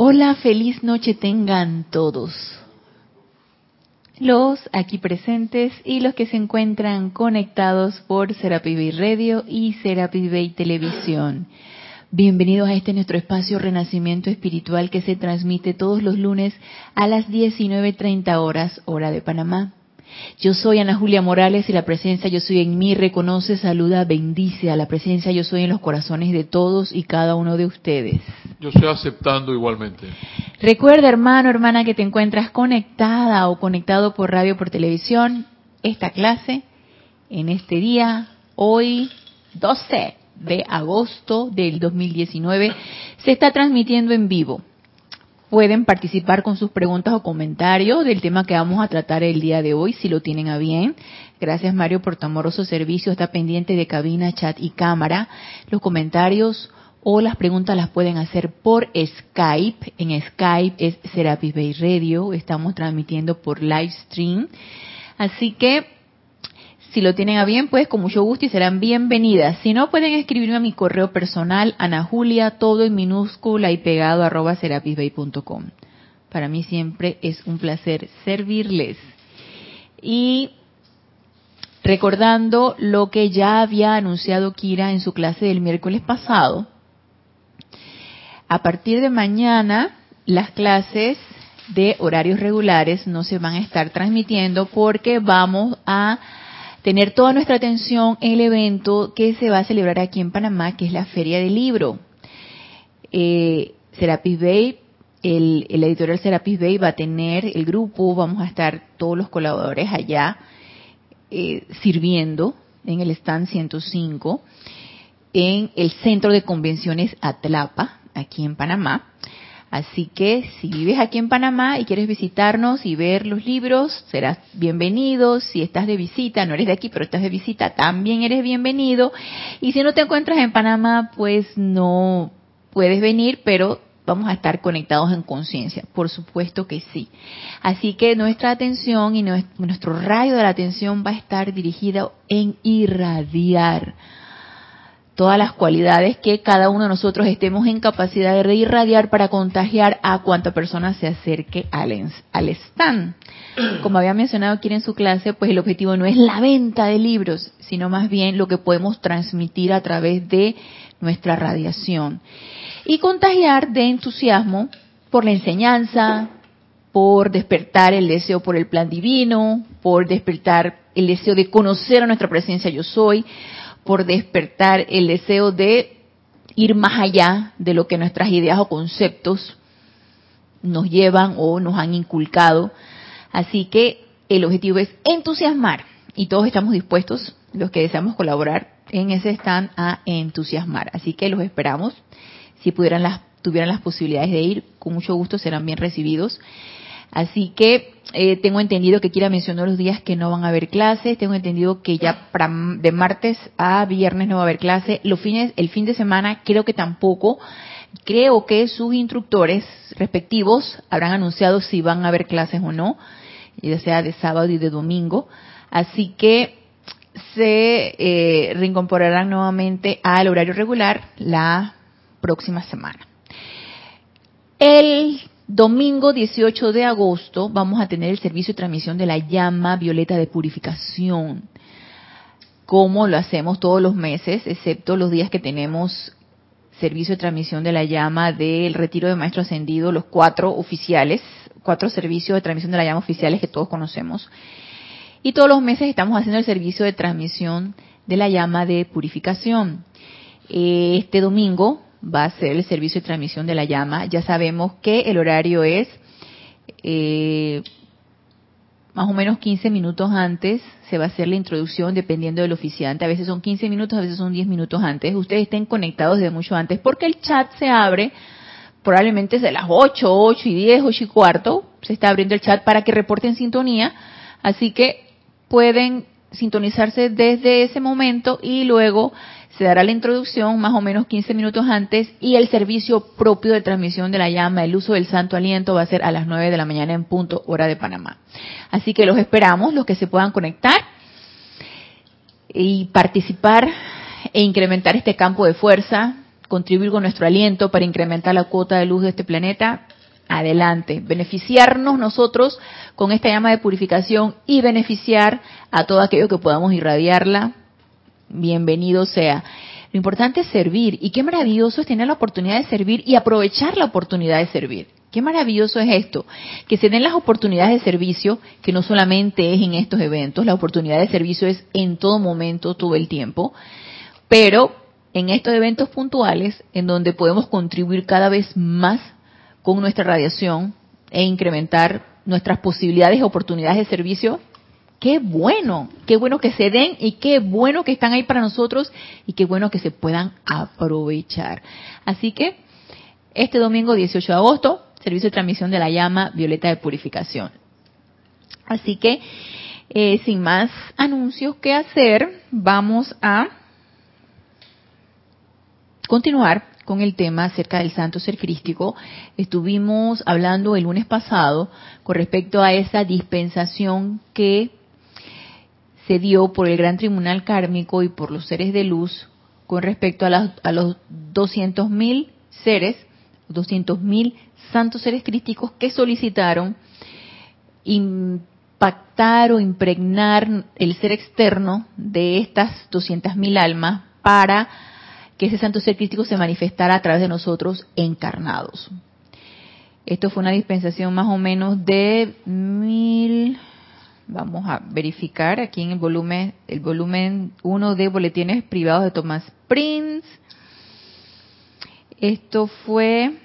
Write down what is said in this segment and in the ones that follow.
Hola, feliz noche tengan todos. Los aquí presentes y los que se encuentran conectados por Serapi Radio y Serapi Bay Televisión. Bienvenidos a este nuestro espacio Renacimiento Espiritual que se transmite todos los lunes a las 19.30 horas, hora de Panamá. Yo soy Ana Julia Morales y la presencia yo soy en mí reconoce, saluda, bendice a la presencia yo soy en los corazones de todos y cada uno de ustedes. Yo estoy aceptando igualmente. Recuerda, hermano, hermana, que te encuentras conectada o conectado por radio por televisión. Esta clase, en este día, hoy 12 de agosto del 2019, se está transmitiendo en vivo pueden participar con sus preguntas o comentarios del tema que vamos a tratar el día de hoy, si lo tienen a bien. Gracias Mario por tu amoroso servicio. Está pendiente de cabina, chat y cámara. Los comentarios o las preguntas las pueden hacer por Skype. En Skype es Serapis Bay Radio. Estamos transmitiendo por live stream. Así que si lo tienen a bien, pues con mucho gusto y serán bienvenidas. Si no, pueden escribirme a mi correo personal, Ana Julia, todo en minúscula y pegado, arroba serapisbay.com. Para mí siempre es un placer servirles. Y recordando lo que ya había anunciado Kira en su clase del miércoles pasado, a partir de mañana las clases de horarios regulares no se van a estar transmitiendo porque vamos a tener toda nuestra atención en el evento que se va a celebrar aquí en Panamá, que es la Feria del Libro. Eh, Serapis Bay, el, editorial Serapis Bay va a tener el grupo, vamos a estar todos los colaboradores allá eh, sirviendo en el stand 105 en el Centro de Convenciones Atlapa, aquí en Panamá. Así que si vives aquí en Panamá y quieres visitarnos y ver los libros, serás bienvenido. Si estás de visita, no eres de aquí, pero estás de visita, también eres bienvenido. Y si no te encuentras en Panamá, pues no puedes venir, pero vamos a estar conectados en conciencia. Por supuesto que sí. Así que nuestra atención y nuestro rayo de la atención va a estar dirigido en irradiar todas las cualidades que cada uno de nosotros estemos en capacidad de irradiar para contagiar a cuanta persona se acerque al, al stand. Como había mencionado aquí en su clase, pues el objetivo no es la venta de libros, sino más bien lo que podemos transmitir a través de nuestra radiación. Y contagiar de entusiasmo por la enseñanza, por despertar el deseo por el plan divino, por despertar el deseo de conocer a nuestra presencia yo soy, por despertar el deseo de ir más allá de lo que nuestras ideas o conceptos nos llevan o nos han inculcado. Así que el objetivo es entusiasmar y todos estamos dispuestos, los que deseamos colaborar en ese stand, a entusiasmar. Así que los esperamos. Si pudieran las, tuvieran las posibilidades de ir, con mucho gusto serán bien recibidos. Así que eh, tengo entendido que Kira mencionó los días que no van a haber clases, tengo entendido que ya de martes a viernes no va a haber clase, los fines, el fin de semana creo que tampoco. Creo que sus instructores respectivos habrán anunciado si van a haber clases o no, ya sea de sábado y de domingo. Así que se eh, reincorporarán nuevamente al horario regular la próxima semana. El Domingo 18 de agosto vamos a tener el servicio de transmisión de la llama violeta de purificación, como lo hacemos todos los meses, excepto los días que tenemos servicio de transmisión de la llama del retiro de maestro ascendido, los cuatro oficiales, cuatro servicios de transmisión de la llama oficiales que todos conocemos. Y todos los meses estamos haciendo el servicio de transmisión de la llama de purificación. Este domingo va a ser el servicio de transmisión de la llama. Ya sabemos que el horario es eh, más o menos 15 minutos antes se va a hacer la introducción dependiendo del oficiante. A veces son 15 minutos, a veces son 10 minutos antes. Ustedes estén conectados desde mucho antes porque el chat se abre probablemente desde las 8, 8 y 10, 8 y cuarto. Se está abriendo el chat para que reporten sintonía. Así que pueden sintonizarse desde ese momento y luego se dará la introducción más o menos 15 minutos antes y el servicio propio de transmisión de la llama, el uso del santo aliento va a ser a las 9 de la mañana en punto hora de Panamá. Así que los esperamos, los que se puedan conectar y participar e incrementar este campo de fuerza contribuir con nuestro aliento para incrementar la cuota de luz de este planeta, adelante. Beneficiarnos nosotros con esta llama de purificación y beneficiar a todo aquello que podamos irradiarla, bienvenido sea. Lo importante es servir y qué maravilloso es tener la oportunidad de servir y aprovechar la oportunidad de servir. Qué maravilloso es esto, que se den las oportunidades de servicio, que no solamente es en estos eventos, la oportunidad de servicio es en todo momento, todo el tiempo, pero en estos eventos puntuales, en donde podemos contribuir cada vez más con nuestra radiación e incrementar nuestras posibilidades y oportunidades de servicio, qué bueno, qué bueno que se den y qué bueno que están ahí para nosotros y qué bueno que se puedan aprovechar. Así que este domingo 18 de agosto, servicio de transmisión de la llama violeta de purificación. Así que, eh, sin más anuncios que hacer, vamos a continuar con el tema acerca del santo ser crístico. Estuvimos hablando el lunes pasado con respecto a esa dispensación que se dio por el Gran Tribunal Kármico y por los seres de luz con respecto a, a los 200.000 seres, 200.000 santos seres crísticos que solicitaron impactar o impregnar el ser externo de estas 200.000 almas para que ese santo ser crístico se manifestara a través de nosotros encarnados. Esto fue una dispensación más o menos de mil Vamos a verificar aquí en el volumen, el volumen 1 de boletines privados de Thomas Prince. Esto fue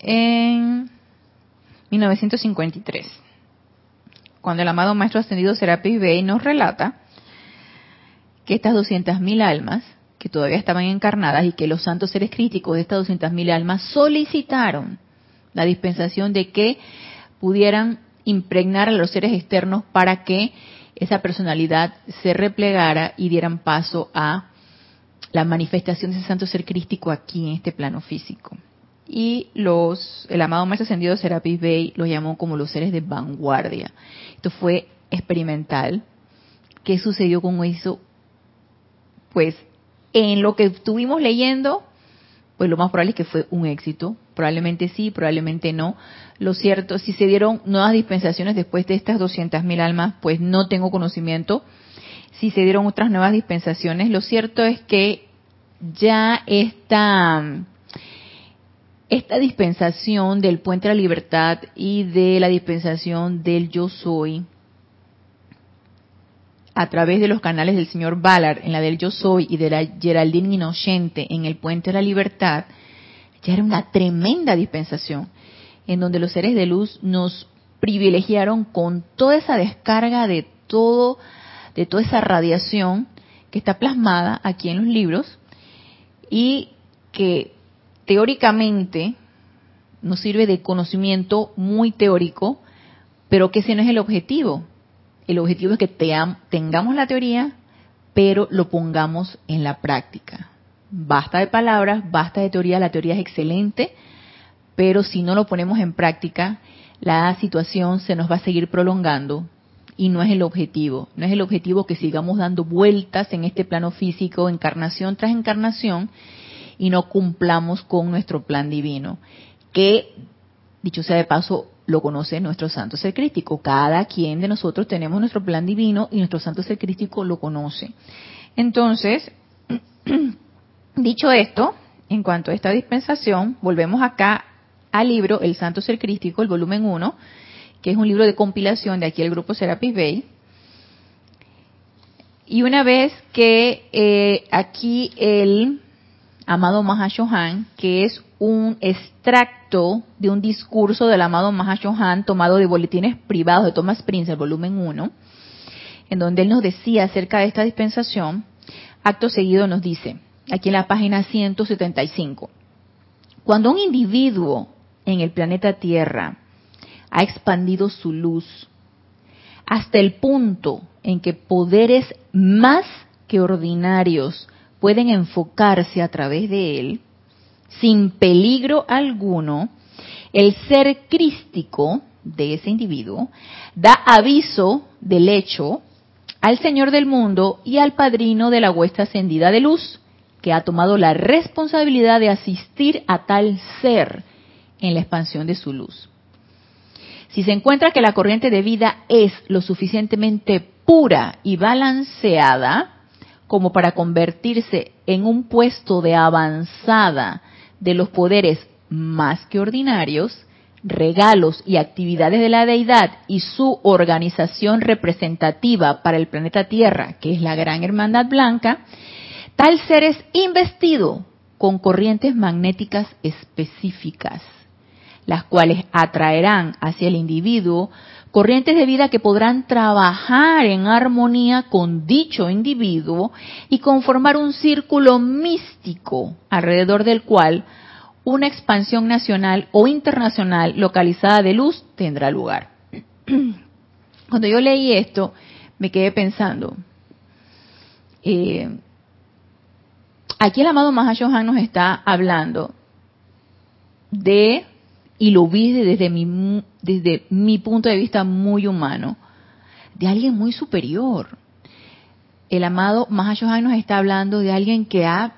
en 1953, cuando el amado Maestro Ascendido Serapis Bey nos relata que estas 200.000 almas que todavía estaban encarnadas y que los santos seres críticos de estas 200.000 almas solicitaron la dispensación de que pudieran impregnar a los seres externos para que esa personalidad se replegara y dieran paso a la manifestación de ese santo ser crístico aquí en este plano físico. Y los, el amado Maestro Ascendido Serapis Bey los llamó como los seres de vanguardia. Esto fue experimental. ¿Qué sucedió con eso? Pues en lo que estuvimos leyendo, pues lo más probable es que fue un éxito. Probablemente sí, probablemente no. Lo cierto, si se dieron nuevas dispensaciones después de estas 200.000 almas, pues no tengo conocimiento. Si se dieron otras nuevas dispensaciones, lo cierto es que ya esta, esta dispensación del puente de la libertad y de la dispensación del yo soy, a través de los canales del señor Ballard en la del Yo Soy y de la Geraldine Inocente en el Puente de la Libertad, ya era una tremenda dispensación en donde los seres de luz nos privilegiaron con toda esa descarga de todo, de toda esa radiación que está plasmada aquí en los libros y que teóricamente nos sirve de conocimiento muy teórico, pero que ese no es el objetivo. El objetivo es que tengamos la teoría, pero lo pongamos en la práctica. Basta de palabras, basta de teoría, la teoría es excelente, pero si no lo ponemos en práctica, la situación se nos va a seguir prolongando y no es el objetivo. No es el objetivo que sigamos dando vueltas en este plano físico, encarnación tras encarnación, y no cumplamos con nuestro plan divino. Que, dicho sea de paso, lo conoce nuestro santo ser crístico. Cada quien de nosotros tenemos nuestro plan divino y nuestro santo ser crístico lo conoce. Entonces, dicho esto, en cuanto a esta dispensación, volvemos acá al libro El Santo Ser Crístico, el volumen 1, que es un libro de compilación de aquí el grupo Serapis Bay. Y una vez que eh, aquí el amado Mahashohan, que es un extracto de un discurso del amado Mahashohan tomado de boletines privados de Thomas Prince, el volumen 1, en donde él nos decía acerca de esta dispensación, acto seguido nos dice, aquí en la página 175, cuando un individuo en el planeta Tierra ha expandido su luz hasta el punto en que poderes más que ordinarios pueden enfocarse a través de él, sin peligro alguno, el ser crístico de ese individuo, da aviso del hecho al Señor del mundo y al padrino de la huesta ascendida de luz, que ha tomado la responsabilidad de asistir a tal ser en la expansión de su luz. Si se encuentra que la corriente de vida es lo suficientemente pura y balanceada como para convertirse en un puesto de avanzada de los poderes más que ordinarios, regalos y actividades de la deidad y su organización representativa para el planeta Tierra, que es la Gran Hermandad Blanca, tal ser es investido con corrientes magnéticas específicas, las cuales atraerán hacia el individuo corrientes de vida que podrán trabajar en armonía con dicho individuo y conformar un círculo místico alrededor del cual una expansión nacional o internacional localizada de luz tendrá lugar. Cuando yo leí esto, me quedé pensando, eh, aquí el amado Mahashohan nos está hablando de, y lo vi desde mi, desde mi punto de vista muy humano, de alguien muy superior. El amado Mahashohan nos está hablando de alguien que ha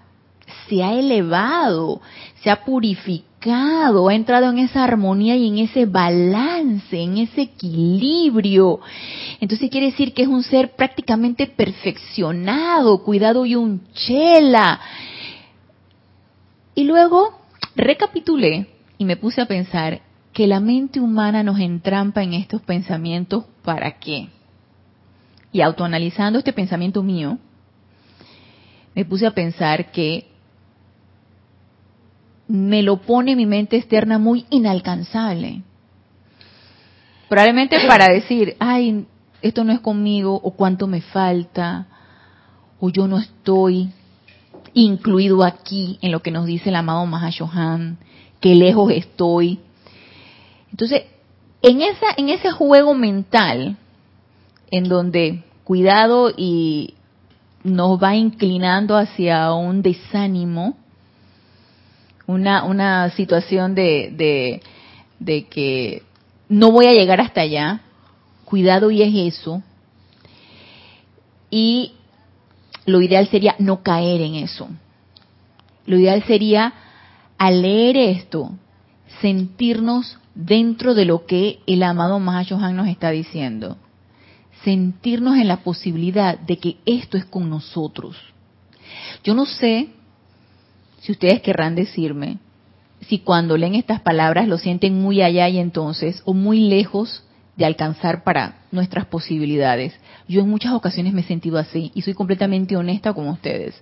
se ha elevado, se ha purificado, ha entrado en esa armonía y en ese balance, en ese equilibrio. Entonces quiere decir que es un ser prácticamente perfeccionado, cuidado y un chela. Y luego recapitulé y me puse a pensar que la mente humana nos entrampa en estos pensamientos para qué. Y autoanalizando este pensamiento mío, me puse a pensar que me lo pone mi mente externa muy inalcanzable. Probablemente para decir, ay, esto no es conmigo, o cuánto me falta, o yo no estoy incluido aquí en lo que nos dice el amado Mahashohan, que lejos estoy. Entonces, en, esa, en ese juego mental, en donde cuidado y nos va inclinando hacia un desánimo, una, una situación de, de, que no voy a llegar hasta allá, cuidado y es eso, y lo ideal sería no caer en eso. Lo ideal sería, al leer esto, sentirnos dentro de lo que el amado Mahashohan nos está diciendo. Sentirnos en la posibilidad de que esto es con nosotros. Yo no sé si ustedes querrán decirme si cuando leen estas palabras lo sienten muy allá y entonces o muy lejos de alcanzar para nuestras posibilidades. Yo en muchas ocasiones me he sentido así y soy completamente honesta con ustedes.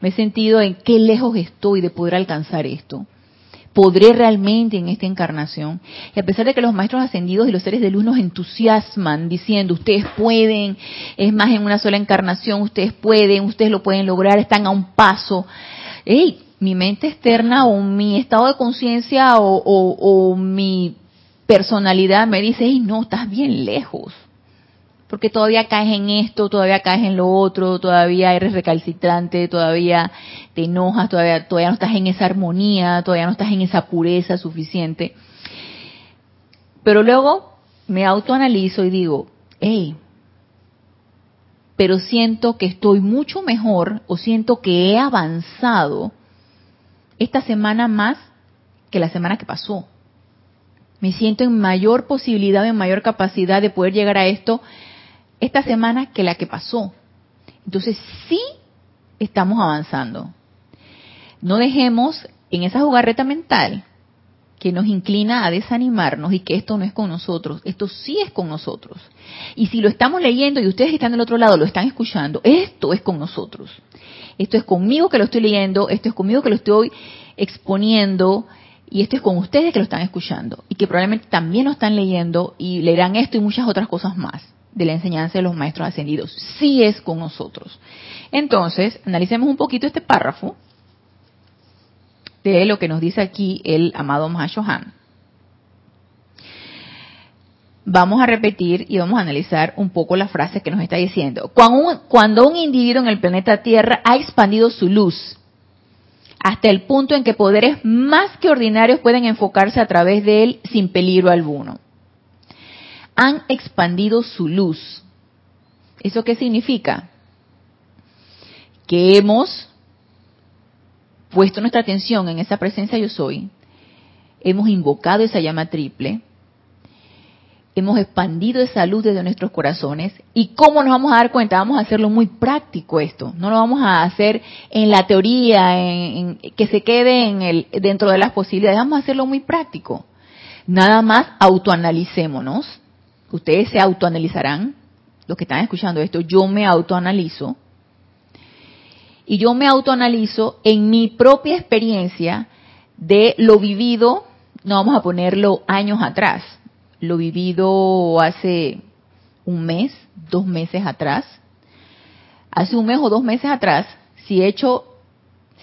Me he sentido en qué lejos estoy de poder alcanzar esto. ¿Podré realmente en esta encarnación? Y a pesar de que los maestros ascendidos y los seres de luz nos entusiasman diciendo, ustedes pueden, es más en una sola encarnación, ustedes pueden, ustedes lo pueden lograr, están a un paso. ¡Ey! mi mente externa o mi estado de conciencia o, mi personalidad me dice, hey, no, estás bien lejos. Porque todavía caes en esto, todavía caes en lo otro, todavía eres recalcitrante, todavía te enojas, todavía, todavía no estás en esa armonía, todavía no estás en esa pureza suficiente. Pero luego me autoanalizo y digo, hey, pero siento que estoy mucho mejor o siento que he avanzado esta semana más que la semana que pasó. Me siento en mayor posibilidad, en mayor capacidad de poder llegar a esto esta semana que la que pasó. Entonces sí estamos avanzando. No dejemos en esa jugarreta mental que nos inclina a desanimarnos y que esto no es con nosotros, esto sí es con nosotros. Y si lo estamos leyendo y ustedes están del otro lado, lo están escuchando, esto es con nosotros. Esto es conmigo que lo estoy leyendo, esto es conmigo que lo estoy exponiendo y esto es con ustedes que lo están escuchando y que probablemente también lo están leyendo y leerán esto y muchas otras cosas más de la enseñanza de los maestros ascendidos. Sí es con nosotros. Entonces, analicemos un poquito este párrafo de lo que nos dice aquí el amado Mahashohan. Vamos a repetir y vamos a analizar un poco las frases que nos está diciendo. Cuando un, individuo en el planeta Tierra ha expandido su luz hasta el punto en que poderes más que ordinarios pueden enfocarse a través de él sin peligro alguno. Han expandido su luz. ¿Eso qué significa? Que hemos puesto nuestra atención en esa presencia yo soy, hemos invocado esa llama triple, hemos expandido esa luz desde nuestros corazones. ¿Y cómo nos vamos a dar cuenta? Vamos a hacerlo muy práctico esto. No lo vamos a hacer en la teoría, en, que se quede en el, dentro de las posibilidades. Vamos a hacerlo muy práctico. Nada más autoanalicémonos. Ustedes se autoanalizarán. Los que están escuchando esto, yo me autoanalizo. Y yo me autoanalizo en mi propia experiencia de lo vivido, no vamos a ponerlo años atrás, lo vivido hace un mes, dos meses atrás. Hace un mes o dos meses atrás, si he hecho,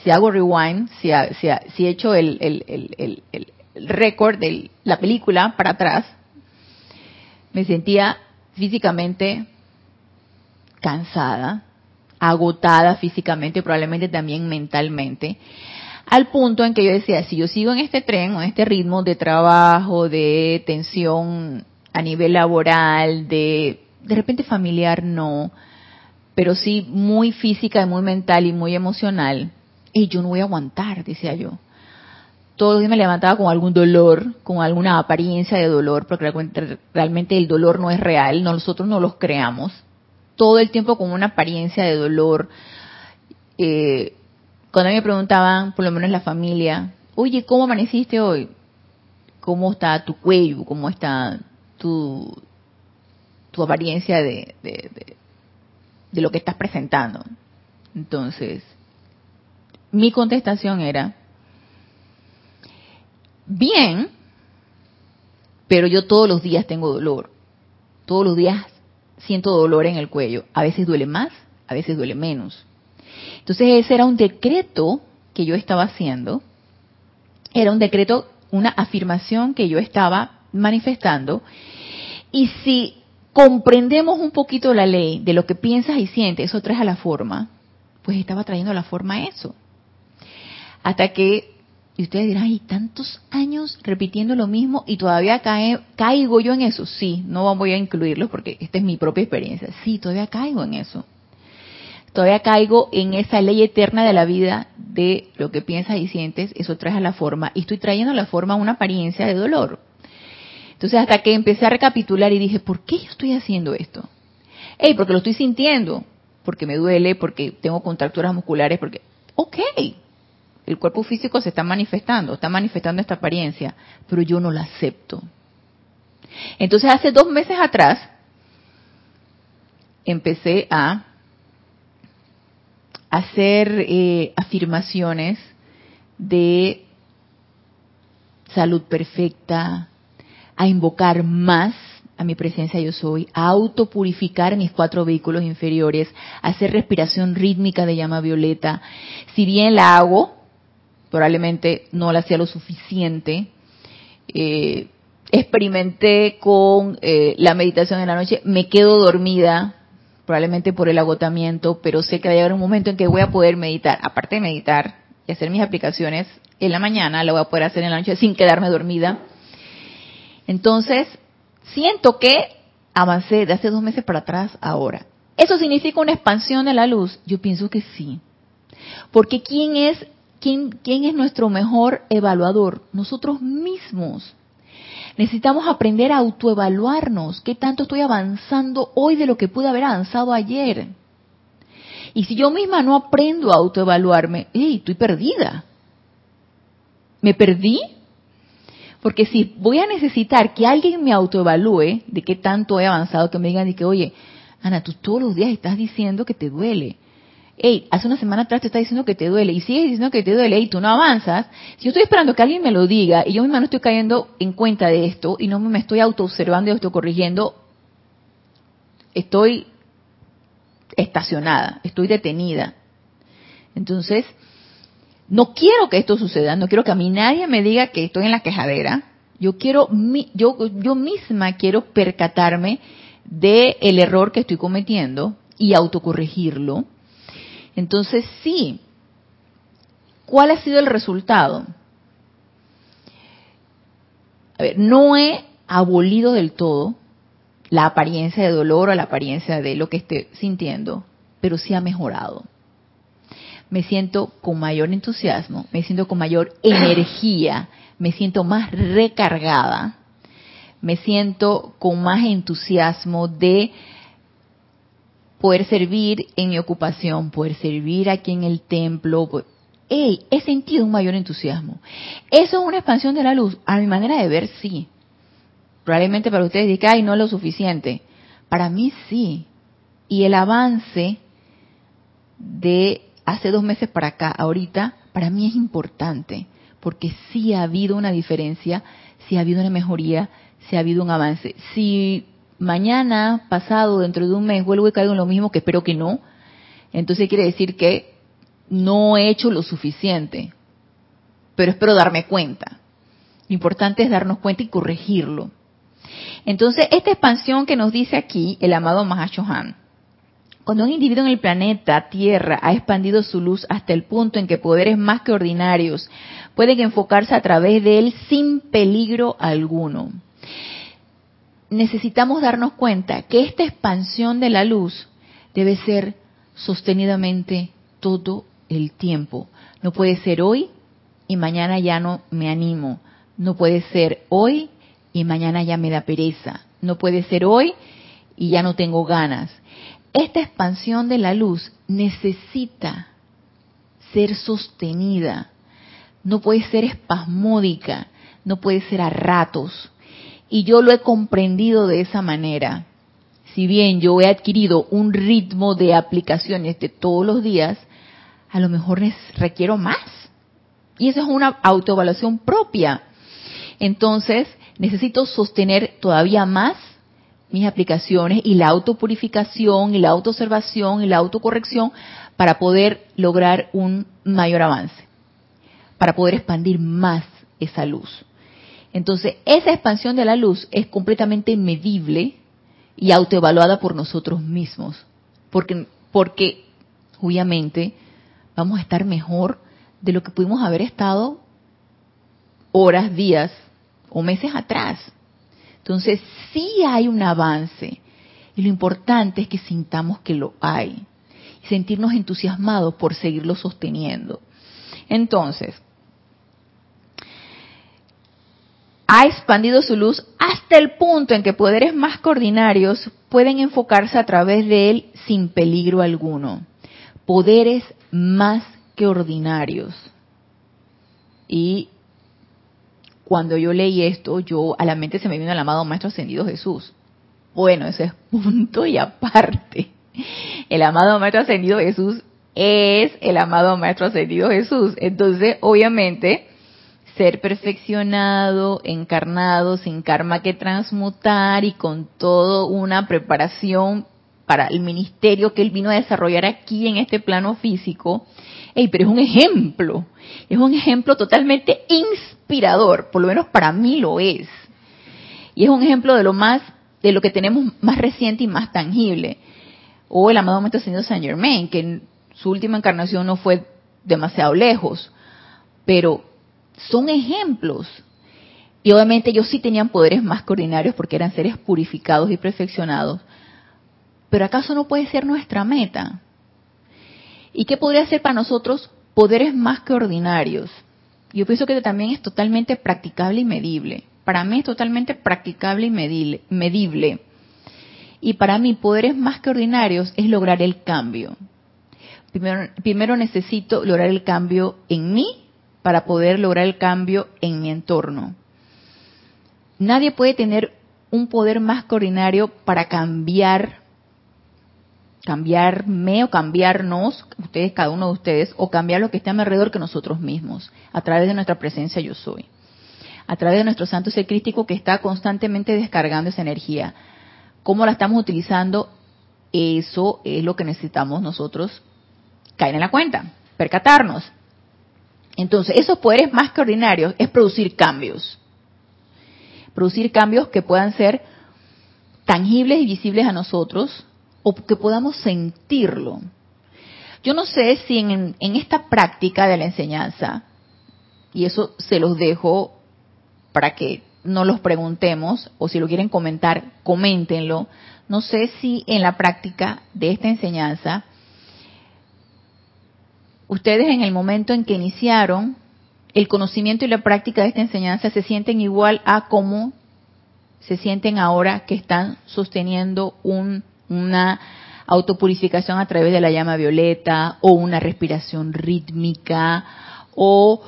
si hago rewind, si, si, he hecho el, el, el, el récord de la película para atrás, me sentía físicamente cansada, agotada físicamente, probablemente también mentalmente al punto en que yo decía, si yo sigo en este tren en este ritmo de trabajo, de tensión a nivel laboral, de de repente familiar no, pero sí muy física, muy mental y muy emocional, y yo no voy a aguantar, decía yo. Todos los días me levantaba con algún dolor, con alguna apariencia de dolor, porque realmente el dolor no es real, nosotros no los creamos. Todo el tiempo con una apariencia de dolor, eh, cuando me preguntaban, por lo menos la familia, oye, ¿cómo amaneciste hoy? ¿Cómo está tu cuello? ¿Cómo está tu, tu apariencia de, de, lo que estás presentando? Entonces, mi contestación era, bien, pero yo todos los días tengo dolor. Todos los días siento dolor en el cuello. A veces duele más, a veces duele menos. Entonces ese era un decreto que yo estaba haciendo, era un decreto, una afirmación que yo estaba manifestando. Y si comprendemos un poquito la ley de lo que piensas y sientes, eso trae a la forma, pues estaba trayendo a la forma eso. Hasta que, y ustedes dirán, hay tantos años repitiendo lo mismo y todavía cae, caigo yo en eso. Sí, no voy a incluirlo porque esta es mi propia experiencia. Sí, todavía caigo en eso todavía caigo en esa ley eterna de la vida de lo que piensas y sientes, eso trae a la forma, y estoy trayendo a la forma una apariencia de dolor. Entonces hasta que empecé a recapitular y dije, ¿por qué yo estoy haciendo esto? Hey, porque lo estoy sintiendo, porque me duele, porque tengo contracturas musculares, porque, ok, el cuerpo físico se está manifestando, está manifestando esta apariencia, pero yo no la acepto. Entonces hace dos meses atrás empecé a hacer eh, afirmaciones de salud perfecta, a invocar más a mi presencia yo soy, a autopurificar mis cuatro vehículos inferiores, a hacer respiración rítmica de llama violeta. Si bien la hago, probablemente no la hacía lo suficiente. Eh, experimenté con eh, la meditación en la noche, me quedo dormida probablemente por el agotamiento, pero sé que va a llegar un momento en que voy a poder meditar, aparte de meditar y hacer mis aplicaciones en la mañana, lo voy a poder hacer en la noche sin quedarme dormida. Entonces, siento que avancé de hace dos meses para atrás ahora. ¿Eso significa una expansión de la luz? Yo pienso que sí. Porque ¿quién es, quién, es nuestro mejor evaluador? Nosotros mismos. Necesitamos aprender a autoevaluarnos. ¿Qué tanto estoy avanzando hoy de lo que pude haber avanzado ayer? Y si yo misma no aprendo a autoevaluarme, ¡hey! Estoy perdida. ¿Me perdí? Porque si voy a necesitar que alguien me autoevalúe de qué tanto he avanzado, que me digan de que, oye, Ana, tú todos los días estás diciendo que te duele hey, hace una semana atrás te está diciendo que te duele y sigues diciendo que te duele y tú no avanzas, si yo estoy esperando que alguien me lo diga y yo misma no estoy cayendo en cuenta de esto y no me estoy autoobservando y autocorrigiendo, estoy estacionada, estoy detenida. Entonces, no quiero que esto suceda, no quiero que a mí nadie me diga que estoy en la quejadera. Yo quiero, yo, yo misma quiero percatarme del el error que estoy cometiendo y autocorregirlo entonces sí, ¿cuál ha sido el resultado? A ver, no he abolido del todo, la apariencia de dolor o la apariencia de lo que esté sintiendo, pero sí ha mejorado. Me siento con mayor entusiasmo, me siento con mayor energía, me siento más recargada, me siento con más entusiasmo de poder servir en mi ocupación, poder servir aquí en el templo. Hey, he sentido un mayor entusiasmo. ¿Eso es una expansión de la luz? A mi manera de ver, sí. Probablemente para ustedes digan, ay, no es lo suficiente. Para mí sí. Y el avance de hace dos meses para acá, ahorita, para mí es importante, porque sí ha habido una diferencia, sí ha habido una mejoría, sí ha habido un avance. Si mañana, pasado, dentro de un mes, vuelvo y caigo en lo mismo, que espero que no, entonces quiere decir que no he hecho lo suficiente, pero espero darme cuenta. Lo importante es darnos cuenta y corregirlo. Entonces, esta expansión que nos dice aquí el amado Mahashohan, cuando un individuo en el planeta Tierra ha expandido su luz hasta el punto en que poderes más que ordinarios pueden enfocarse a través de él sin peligro alguno. Necesitamos darnos cuenta que esta expansión de la luz debe ser sostenidamente todo el tiempo. No puede ser hoy y mañana ya no me animo. No puede ser hoy y mañana ya me da pereza. No puede ser hoy y ya no tengo ganas esta expansión de la luz necesita ser sostenida, no puede ser espasmódica, no puede ser a ratos. Y yo lo he comprendido de esa manera. Si bien yo he adquirido un ritmo de aplicaciones de todos los días, a lo mejor requiero más. Y eso es una autoevaluación propia. Entonces, necesito sostener todavía más mis aplicaciones y la autopurificación y la autoobservación y la autocorrección para poder lograr un mayor avance, para poder expandir más esa luz. Entonces, esa expansión de la luz es completamente medible y autoevaluada por nosotros mismos, porque, porque obviamente vamos a estar mejor de lo que pudimos haber estado horas, días o meses atrás. Entonces, sí hay un avance. Y lo importante es que sintamos que lo hay. Sentirnos entusiasmados por seguirlo sosteniendo. Entonces, ha expandido su luz hasta el punto en que poderes más coordinarios pueden enfocarse a través de él sin peligro alguno. Poderes más que ordinarios. Y cuando yo leí esto, yo a la mente se me vino el amado Maestro Ascendido Jesús. Bueno, ese es punto y aparte. El amado Maestro Ascendido Jesús es el amado Maestro Ascendido Jesús. Entonces, obviamente, ser perfeccionado, encarnado, sin karma que transmutar y con toda una preparación para el ministerio que él vino a desarrollar aquí en este plano físico, Ey, pero es un ejemplo, es un ejemplo totalmente inspirador, por lo menos para mí lo es. Y es un ejemplo de lo más, de lo que tenemos más reciente y más tangible. O el amado Maestro Señor Saint Germain, que en su última encarnación no fue demasiado lejos, pero son ejemplos. Y obviamente ellos sí tenían poderes más coordinarios porque eran seres purificados y perfeccionados. Pero ¿acaso no puede ser nuestra meta? ¿Y qué podría ser para nosotros poderes más que ordinarios? Yo pienso que también es totalmente practicable y medible. Para mí es totalmente practicable y medible. Y para mí poderes más que ordinarios es lograr el cambio. Primero, primero necesito lograr el cambio en mí para poder lograr el cambio en mi entorno. Nadie puede tener un poder más que ordinario para cambiar cambiarme o cambiarnos, ustedes, cada uno de ustedes, o cambiar lo que está a mi alrededor que nosotros mismos, a través de nuestra presencia yo soy, a través de nuestro santo ser crístico que está constantemente descargando esa energía. ¿Cómo la estamos utilizando? Eso es lo que necesitamos nosotros caer en la cuenta, percatarnos. Entonces, esos poderes más que ordinarios es producir cambios. Producir cambios que puedan ser tangibles y visibles a nosotros, o que podamos sentirlo. Yo no sé si en, esta práctica de la enseñanza, y eso se los dejo para que no los preguntemos o si lo quieren comentar, coméntenlo. No sé si en la práctica de esta enseñanza, ustedes en el momento en que iniciaron el conocimiento y la práctica de esta enseñanza se sienten igual a cómo se sienten ahora que están sosteniendo una autopurificación a través de la llama violeta o una respiración rítmica o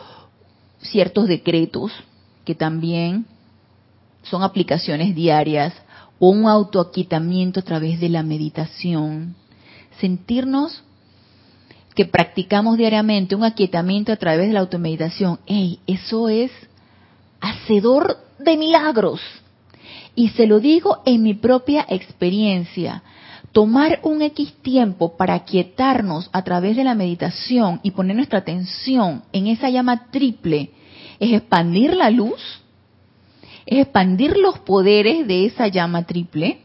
ciertos decretos que también son aplicaciones diarias o un autoaquietamiento a través de la meditación. Sentirnos que practicamos diariamente un aquietamiento a través de la automeditación, ¡ey! Eso es hacedor de milagros. Y se lo digo en mi propia experiencia. Tomar un X tiempo para aquietarnos a través de la meditación y poner nuestra atención en esa llama triple es expandir la luz, es expandir los poderes de esa llama triple,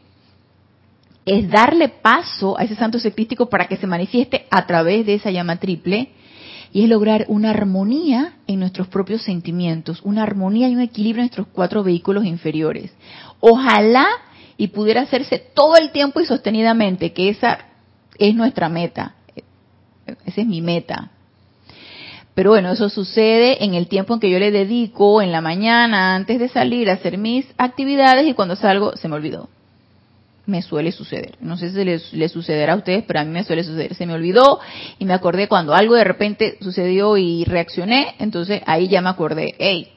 es darle paso a ese santo secrístico para que se manifieste a través de esa llama triple y es lograr una armonía en nuestros propios sentimientos, una armonía y un equilibrio en nuestros cuatro vehículos inferiores. Ojalá y pudiera hacerse todo el tiempo y sostenidamente, que esa es nuestra meta. Esa es mi meta. Pero bueno, eso sucede en el tiempo en que yo le dedico, en la mañana, antes de salir a hacer mis actividades y cuando salgo se me olvidó. Me suele suceder. No sé si le, sucederá a ustedes, pero a mí me suele suceder. Se me olvidó y me acordé cuando algo de repente sucedió y reaccioné, entonces ahí ya me acordé, hey,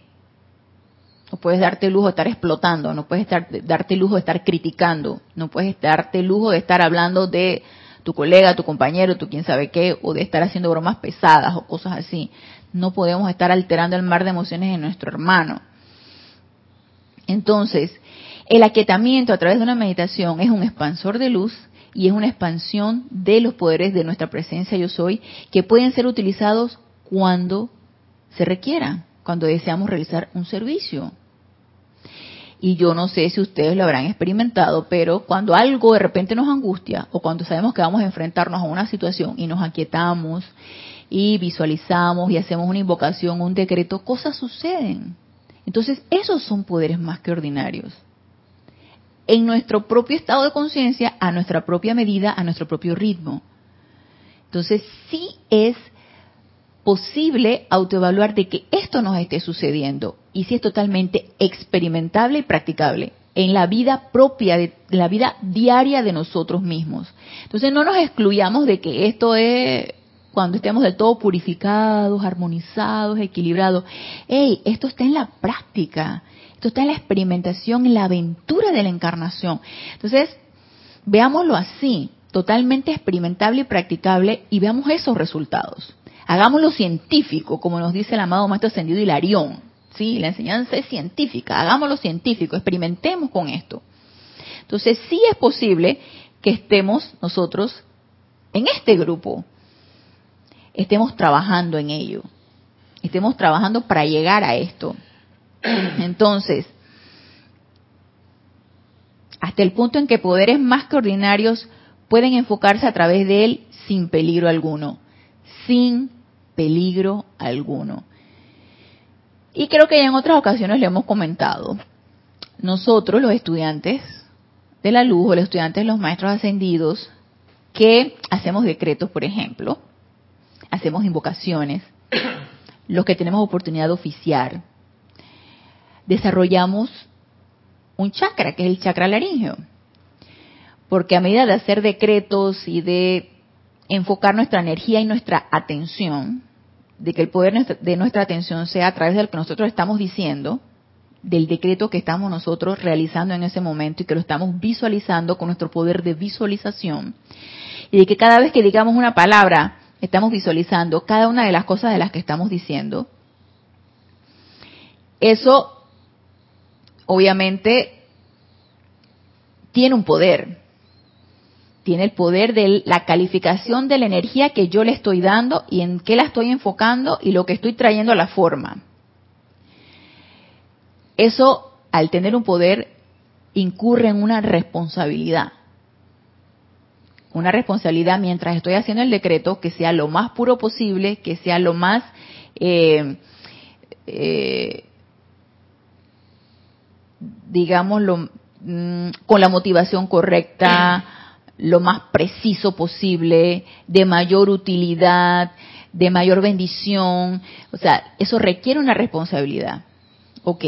no puedes darte lujo de estar explotando, no puedes estar, darte lujo de estar criticando, no puedes darte lujo de estar hablando de tu colega, tu compañero, tu quién sabe qué, o de estar haciendo bromas pesadas o cosas así. No podemos estar alterando el mar de emociones en nuestro hermano. Entonces, el aquietamiento a través de una meditación es un expansor de luz y es una expansión de los poderes de nuestra presencia yo soy que pueden ser utilizados cuando se requieran, cuando deseamos realizar un servicio. Y yo no sé si ustedes lo habrán experimentado, pero cuando algo de repente nos angustia o cuando sabemos que vamos a enfrentarnos a una situación y nos aquietamos y visualizamos y hacemos una invocación, un decreto, cosas suceden. Entonces, esos son poderes más que ordinarios. En nuestro propio estado de conciencia, a nuestra propia medida, a nuestro propio ritmo. Entonces, sí es posible autoevaluar de que esto nos esté sucediendo y si es totalmente experimentable y practicable en la vida propia, de, la vida diaria de nosotros mismos. Entonces no nos excluyamos de que esto es cuando estemos del todo purificados, armonizados, equilibrados. ¡Ey! Esto está en la práctica, esto está en la experimentación, en la aventura de la encarnación. Entonces, veámoslo así, totalmente experimentable y practicable y veamos esos resultados. Hagámoslo científico, como nos dice el amado Maestro Ascendido Hilarión. ¿sí? La enseñanza es científica, hagámoslo científico, experimentemos con esto. Entonces, sí es posible que estemos nosotros en este grupo, estemos trabajando en ello, estemos trabajando para llegar a esto. Entonces, hasta el punto en que poderes más que ordinarios pueden enfocarse a través de él sin peligro alguno sin peligro alguno. Y creo que ya en otras ocasiones le hemos comentado. Nosotros, los estudiantes de la luz o los estudiantes los maestros ascendidos, que hacemos decretos, por ejemplo, hacemos invocaciones, los que tenemos oportunidad de oficiar, desarrollamos un chakra, que es el chakra laringeo. Porque a medida de hacer decretos y de enfocar nuestra energía y nuestra atención, de que el poder de nuestra atención sea a través de lo que nosotros estamos diciendo, del decreto que estamos nosotros realizando en ese momento y que lo estamos visualizando con nuestro poder de visualización. Y de que cada vez que digamos una palabra, estamos visualizando cada una de las cosas de las que estamos diciendo. Eso, obviamente, tiene un poder tiene el poder de la calificación de la energía que yo le estoy dando y en qué la estoy enfocando y lo que estoy trayendo a la forma. Eso, al tener un poder, incurre en una responsabilidad. Una responsabilidad mientras estoy haciendo el decreto que sea lo más puro posible, que sea lo más eh, eh, digamos, lo, mm, con la motivación correcta, lo más preciso posible, de mayor utilidad, de mayor bendición. O sea, eso requiere una responsabilidad. Ok,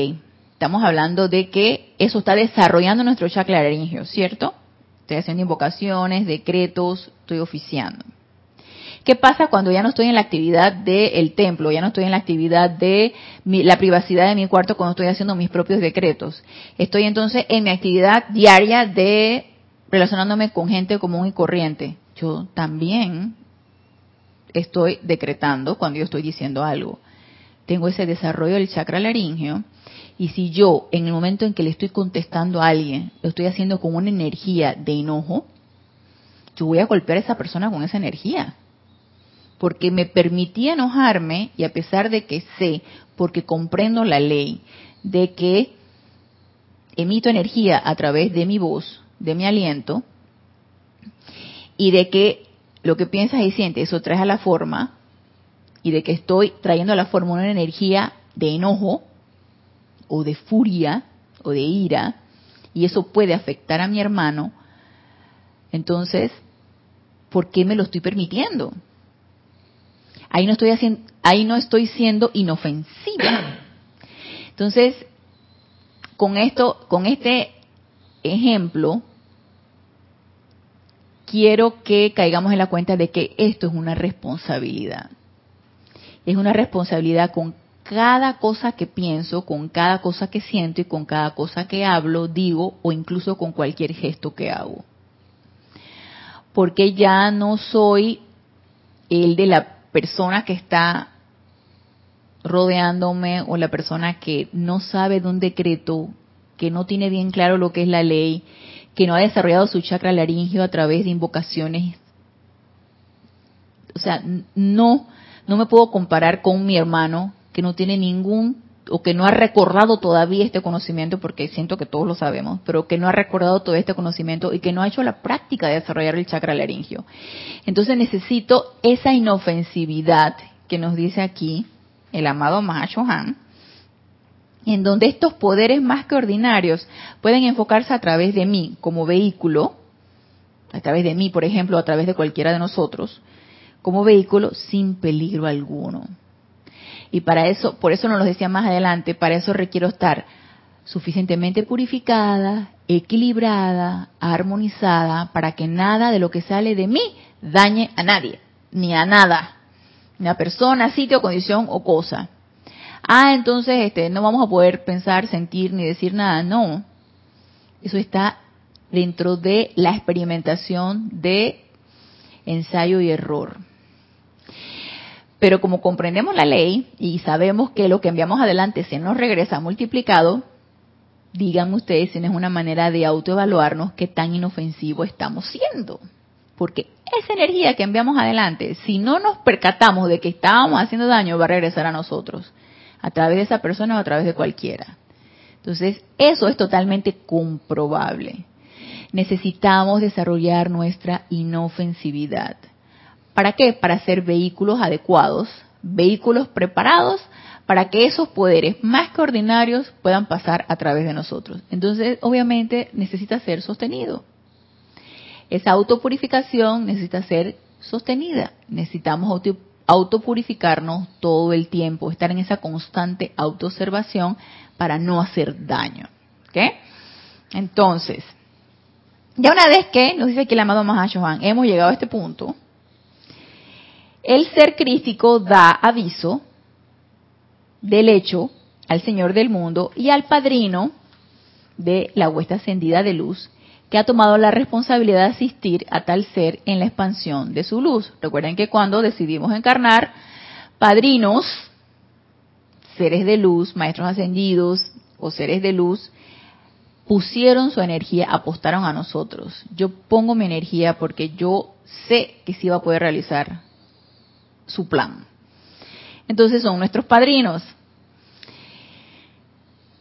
estamos hablando de que eso está desarrollando nuestro chakra laringio, ¿cierto? Estoy haciendo invocaciones, decretos, estoy oficiando. ¿Qué pasa cuando ya no estoy en la actividad del templo, ya no estoy en la actividad de la privacidad de mi cuarto cuando estoy haciendo mis propios decretos? Estoy entonces en mi actividad diaria de relacionándome con gente común y corriente. Yo también estoy decretando cuando yo estoy diciendo algo. Tengo ese desarrollo del chakra laringio y si yo en el momento en que le estoy contestando a alguien lo estoy haciendo con una energía de enojo, yo voy a golpear a esa persona con esa energía porque me permitía enojarme y a pesar de que sé, porque comprendo la ley, de que emito energía a través de mi voz, de mi aliento, y de que lo que piensas y sientes, eso trae a la forma, y de que estoy trayendo a la forma una energía de enojo, o de furia, o de ira, y eso puede afectar a mi hermano, entonces, ¿por qué me lo estoy permitiendo? Ahí no estoy haciendo, ahí no estoy siendo inofensiva. Entonces, con esto, con este ejemplo, quiero que caigamos en la cuenta de que esto es una responsabilidad. Es una responsabilidad con cada cosa que pienso, con cada cosa que siento y con cada cosa que hablo, digo o incluso con cualquier gesto que hago. Porque ya no soy el de la persona que está rodeándome o la persona que no sabe de un decreto, que no tiene bien claro lo que es la ley, que no ha desarrollado su chakra laringio a través de invocaciones. O sea, no, no me puedo comparar con mi hermano que no tiene ningún o que no ha recordado todavía este conocimiento, porque siento que todos lo sabemos, pero que no ha recordado todo este conocimiento y que no ha hecho la práctica de desarrollar el chakra laringio. Entonces necesito esa inofensividad que nos dice aquí el amado Mahashohan, en donde estos poderes más que ordinarios pueden enfocarse a través de mí como vehículo, a través de mí, por ejemplo, a través de cualquiera de nosotros, como vehículo sin peligro alguno. Y para eso, por eso nos lo decía más adelante, para eso requiero estar suficientemente purificada, equilibrada, armonizada, para que nada de lo que sale de mí dañe a nadie, ni a nada, ni a persona, sitio, condición o cosa. Ah, entonces este, no vamos a poder pensar, sentir ni decir nada. No, eso está dentro de la experimentación de ensayo y error. Pero como comprendemos la ley y sabemos que lo que enviamos adelante se nos regresa multiplicado, digan ustedes si no es una manera de autoevaluarnos qué tan inofensivo estamos siendo. Porque esa energía que enviamos adelante, si no nos percatamos de que estábamos haciendo daño, va a regresar a nosotros, a través de esa persona o a través de cualquiera. Entonces, eso es totalmente comprobable. Necesitamos desarrollar nuestra inofensividad. ¿Para qué? Para ser vehículos adecuados, vehículos preparados para que esos poderes más que ordinarios puedan pasar a través de nosotros. Entonces, obviamente, necesita ser sostenido. Esa autopurificación necesita ser sostenida. Necesitamos autopurificarnos todo el tiempo, estar en esa constante autoobservación para no hacer daño. ¿Ok? Entonces, ya una vez que, nos dice aquí el amado Mahashohan, hemos llegado a este punto, el ser crístico da aviso del hecho al Señor del mundo y al padrino de la huesta ascendida de luz que ha tomado la responsabilidad de asistir a tal ser en la expansión de su luz. Recuerden que cuando decidimos encarnar, padrinos, seres de luz, maestros ascendidos o seres de luz, pusieron su energía, apostaron a nosotros. Yo pongo mi energía porque yo sé que sí va a poder realizar su plan. Entonces son nuestros padrinos.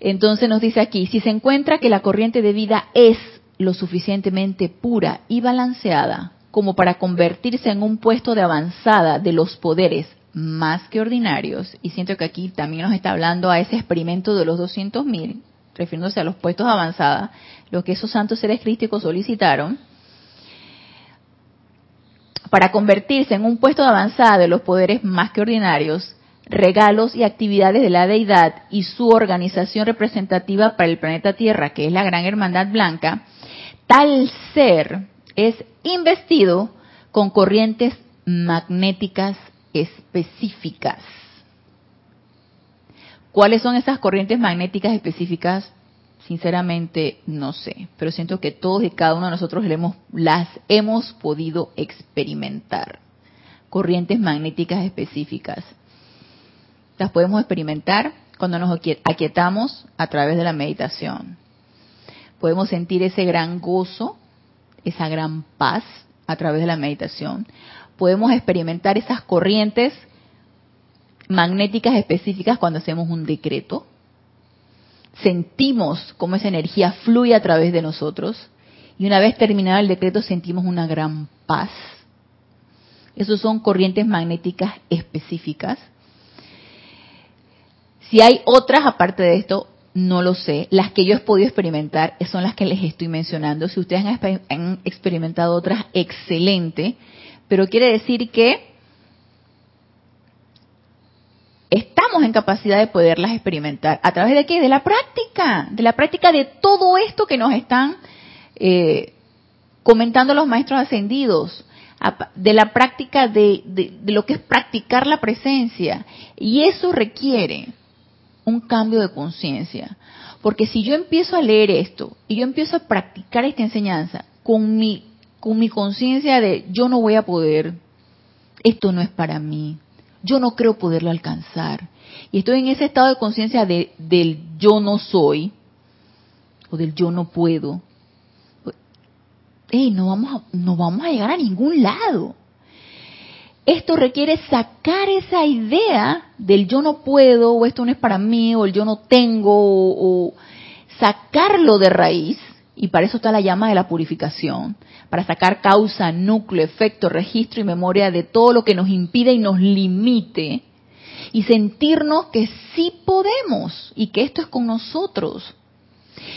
Entonces nos dice aquí, si se encuentra que la corriente de vida es lo suficientemente pura y balanceada como para convertirse en un puesto de avanzada de los poderes más que ordinarios, y siento que aquí también nos está hablando a ese experimento de los 200.000, refiriéndose a los puestos avanzada, lo que esos santos seres crísticos solicitaron, para convertirse en un puesto de avanzada de los poderes más que ordinarios, regalos y actividades de la deidad y su organización representativa para el planeta Tierra, que es la Gran Hermandad Blanca, tal ser es investido con corrientes magnéticas específicas. ¿Cuáles son esas corrientes magnéticas específicas? Sinceramente no sé, pero siento que todos y cada uno de nosotros las hemos podido experimentar. Corrientes magnéticas específicas. Las podemos experimentar cuando nos aquietamos a través de la meditación. Podemos sentir ese gran gozo, esa gran paz a través de la meditación. Podemos experimentar esas corrientes magnéticas específicas cuando hacemos un decreto. Sentimos cómo esa energía fluye a través de nosotros y una vez terminado el decreto sentimos una gran paz. Esas son corrientes magnéticas específicas. Si hay otras aparte de esto, no lo sé. Las que yo he podido experimentar son las que les estoy mencionando. Si ustedes han experimentado otras, excelente. Pero quiere decir que estamos en capacidad de poderlas experimentar. ¿A través de qué? De la práctica, de la práctica de todo esto que nos están eh, comentando los maestros ascendidos, de la práctica de, de lo que es practicar la presencia. Y eso requiere un cambio de conciencia. Porque si yo empiezo a leer esto y yo empiezo a practicar esta enseñanza con mi, con mi conciencia de yo no voy a poder, esto no es para mí, yo no creo poderlo alcanzar. Y estoy en ese estado de conciencia de, del yo no soy o del yo no puedo. Hey, no vamos a, no vamos a llegar a ningún lado. Esto requiere sacar esa idea del yo no puedo o esto no es para mí o el yo no tengo o, o sacarlo de raíz y para eso está la llama de la purificación, para sacar causa, núcleo, efecto, registro y memoria de todo lo que nos impide y nos limite y sentirnos que sí podemos y que esto es con nosotros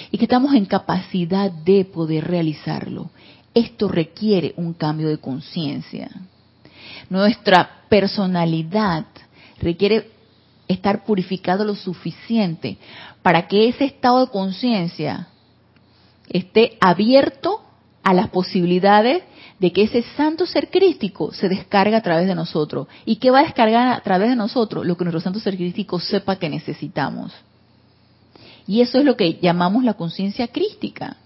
y que estamos en capacidad de poder realizarlo. Esto requiere un cambio de conciencia. Nuestra personalidad requiere estar purificado lo suficiente para que ese estado de conciencia esté abierto a las posibilidades de que ese santo ser crístico se descargue a través de nosotros. ¿Y qué va a descargar a través de nosotros? Lo que nuestro santo ser crístico sepa que necesitamos. Y eso es lo que llamamos la conciencia crística.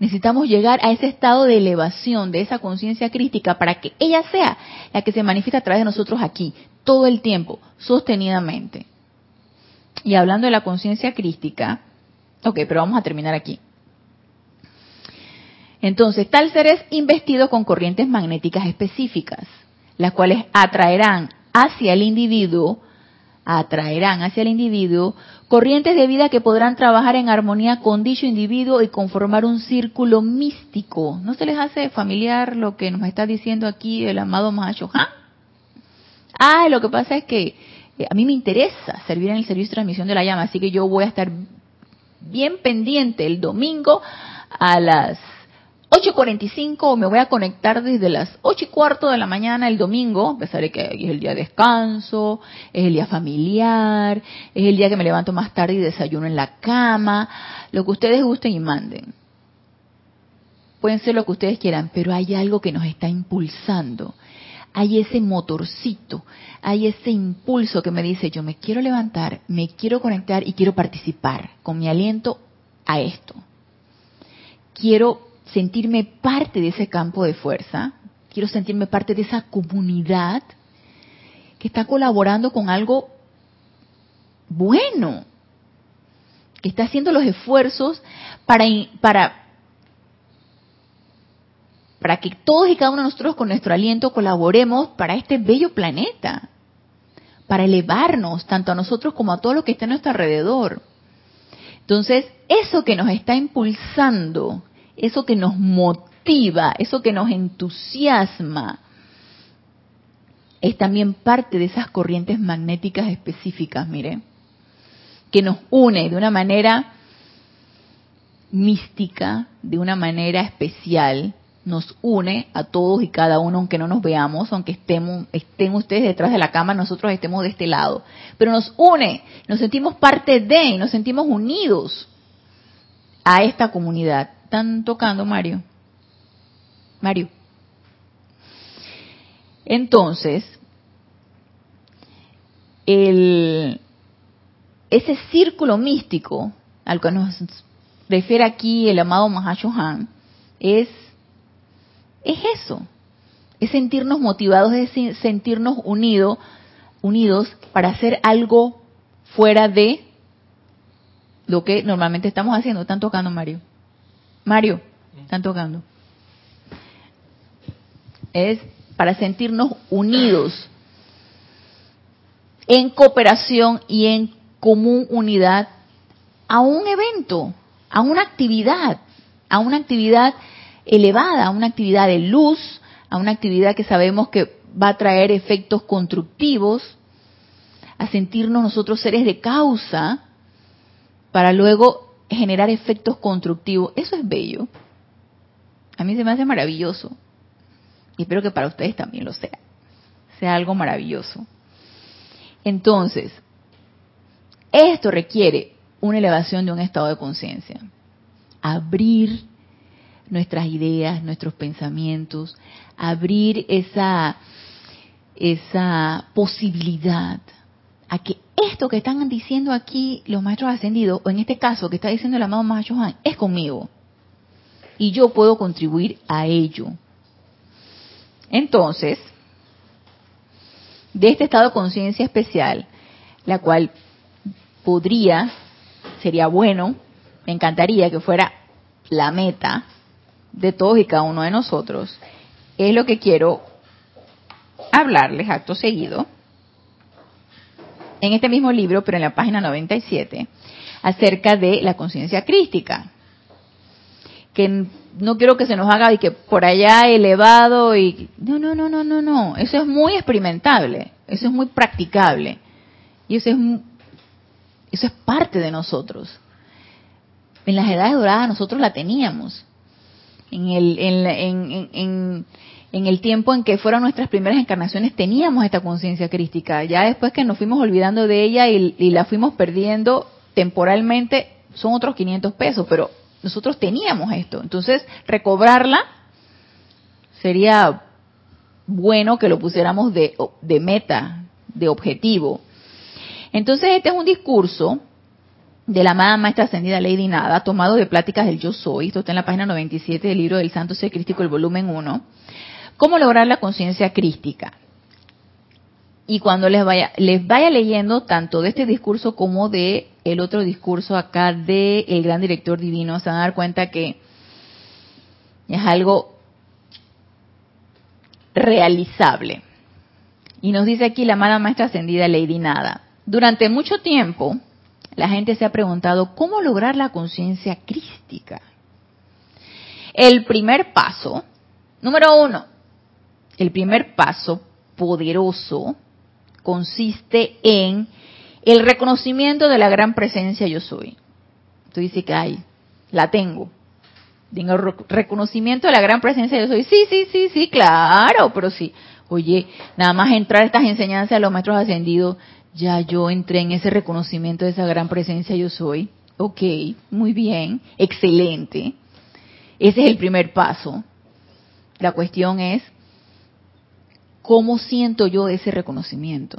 Necesitamos llegar a ese estado de elevación de esa conciencia crística para que ella sea la que se manifieste a través de nosotros aquí, todo el tiempo, sostenidamente. Y hablando de la conciencia crística, ok, pero vamos a terminar aquí. Entonces, tal ser es investido con corrientes magnéticas específicas, las cuales atraerán hacia el individuo, atraerán hacia el individuo corrientes de vida que podrán trabajar en armonía con dicho individuo y conformar un círculo místico. ¿No se les hace familiar lo que nos está diciendo aquí el amado Mahashohan? Ah, lo que pasa es que eh, a mí me interesa servir en el servicio de transmisión de la llama, así que yo voy a estar bien pendiente el domingo a las 8.45 me voy a conectar desde las 8 y cuarto de la mañana el domingo, a pesar de que es el día de descanso, es el día familiar, es el día que me levanto más tarde y desayuno en la cama, lo que ustedes gusten y manden. Pueden ser lo que ustedes quieran, pero hay algo que nos está impulsando. Hay ese motorcito, hay ese impulso que me dice, yo me quiero levantar, me quiero conectar y quiero participar con mi aliento a esto. Quiero sentirme parte de ese campo de fuerza, quiero sentirme parte de esa comunidad que está colaborando con algo bueno, que está haciendo los esfuerzos para, para, para que todos y cada uno de nosotros con nuestro aliento colaboremos para este bello planeta, para elevarnos tanto a nosotros como a todo lo que está a nuestro alrededor. Entonces, eso que nos está impulsando eso que nos motiva, eso que nos entusiasma, es también parte de esas corrientes magnéticas específicas, mire. que nos une de una manera mística, de una manera especial, nos une a todos y cada uno, aunque no nos veamos, aunque estemos, estén ustedes detrás de la cama, nosotros estemos de este lado. Pero nos une, nos sentimos parte de y nos sentimos unidos a esta comunidad. ¿Están tocando, Mario? Mario. Entonces, el, ese círculo místico al que nos refiere aquí el amado Mahashohan es, es eso, es sentirnos motivados, es sentirnos unidos, unidos para hacer algo fuera de lo que normalmente estamos haciendo. Están tocando, Mario. Mario, están tocando. Es para sentirnos unidos en cooperación y en común unidad a un evento, a una actividad, a una actividad elevada, a una actividad de luz, a una actividad que sabemos que va a traer efectos constructivos, a sentirnos nosotros seres de causa, para luego generar efectos constructivos. Eso es bello. A mí se me hace maravilloso. Y espero que para ustedes también lo sea. Sea algo maravilloso. Entonces, esto requiere una elevación de un estado de conciencia. Abrir nuestras ideas, nuestros pensamientos, abrir esa, esa posibilidad a que esto que están diciendo aquí los maestros ascendidos, o en este caso que está diciendo el amado Mahacho Han, es conmigo. Y yo puedo contribuir a ello. Entonces, de este estado de conciencia especial, la cual podría, sería bueno, me encantaría que fuera la meta de todos y cada uno de nosotros, es lo que quiero hablarles acto seguido en este mismo libro, pero en la página 97, acerca de la conciencia crística. Que no quiero que se nos haga y que por allá elevado y no, no, no, no, no, no, eso es muy experimentable, eso es muy practicable y eso es eso es parte de nosotros. En las edades doradas nosotros la teníamos. En el, en, en, en el tiempo en que fueron nuestras primeras encarnaciones teníamos esta conciencia crística. Ya después que nos fuimos olvidando de ella y, y, la fuimos perdiendo temporalmente, son otros 500 pesos, pero nosotros teníamos esto. Entonces, recobrarla sería bueno que lo pusiéramos de, de meta, de objetivo. Entonces, este es un discurso de la amada maestra ascendida Lady Nada, tomado de pláticas del Yo Soy, esto está en la página 97 del libro del Santo Ser Crístico, el volumen 1, cómo lograr la conciencia crística. Y cuando les vaya, les vaya leyendo tanto de este discurso como de el otro discurso acá de el gran director divino, se van a dar cuenta que es algo realizable. Y nos dice aquí la amada maestra ascendida Lady Nada. Durante mucho tiempo, la gente se ha preguntado cómo lograr la conciencia crística. El primer paso, número uno, el primer paso poderoso consiste en el reconocimiento de la gran presencia yo soy. Tú dices que, ay, la tengo. Tengo reconocimiento de la gran presencia yo soy. Sí, sí, sí, sí, claro, pero sí. Oye, nada más entrar a estas enseñanzas de los maestros ascendidos, ya yo entré en ese reconocimiento de esa gran presencia yo soy. Ok, muy bien, excelente. Ese es el primer paso. La cuestión es, ¿cómo siento yo ese reconocimiento?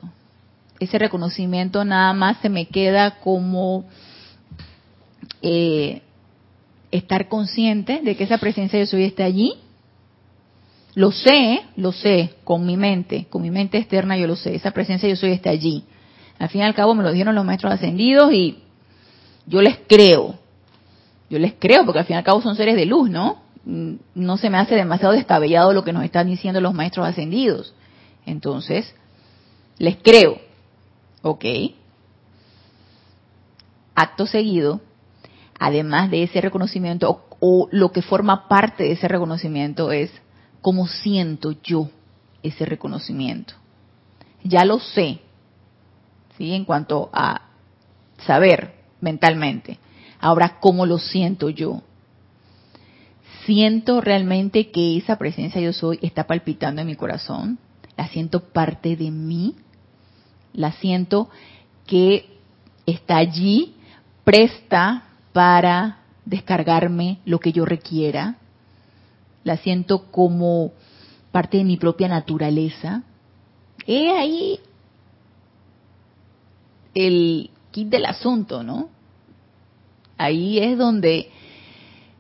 ese reconocimiento nada más se me queda como eh, estar consciente de que esa presencia de soy está allí. Lo sé, lo sé, con mi mente, con mi mente externa yo lo sé, esa presencia yo soy está allí. Al fin y al cabo me lo dijeron los maestros ascendidos y yo les creo. Yo les creo porque al fin y al cabo son seres de luz, ¿no? No se me hace demasiado descabellado lo que nos están diciendo los maestros ascendidos. Entonces, les creo. Ok. Acto seguido, además de ese reconocimiento, o, lo que forma parte de ese reconocimiento es cómo siento yo ese reconocimiento. Ya lo sé, ¿sí? En cuanto a saber mentalmente. Ahora, ¿cómo lo siento yo? Siento realmente que esa presencia yo soy está palpitando en mi corazón. La siento parte de mí. La siento que está allí, presta para descargarme lo que yo requiera. La siento como parte de mi propia naturaleza. He ahí el kit del asunto, ¿no? Ahí es donde,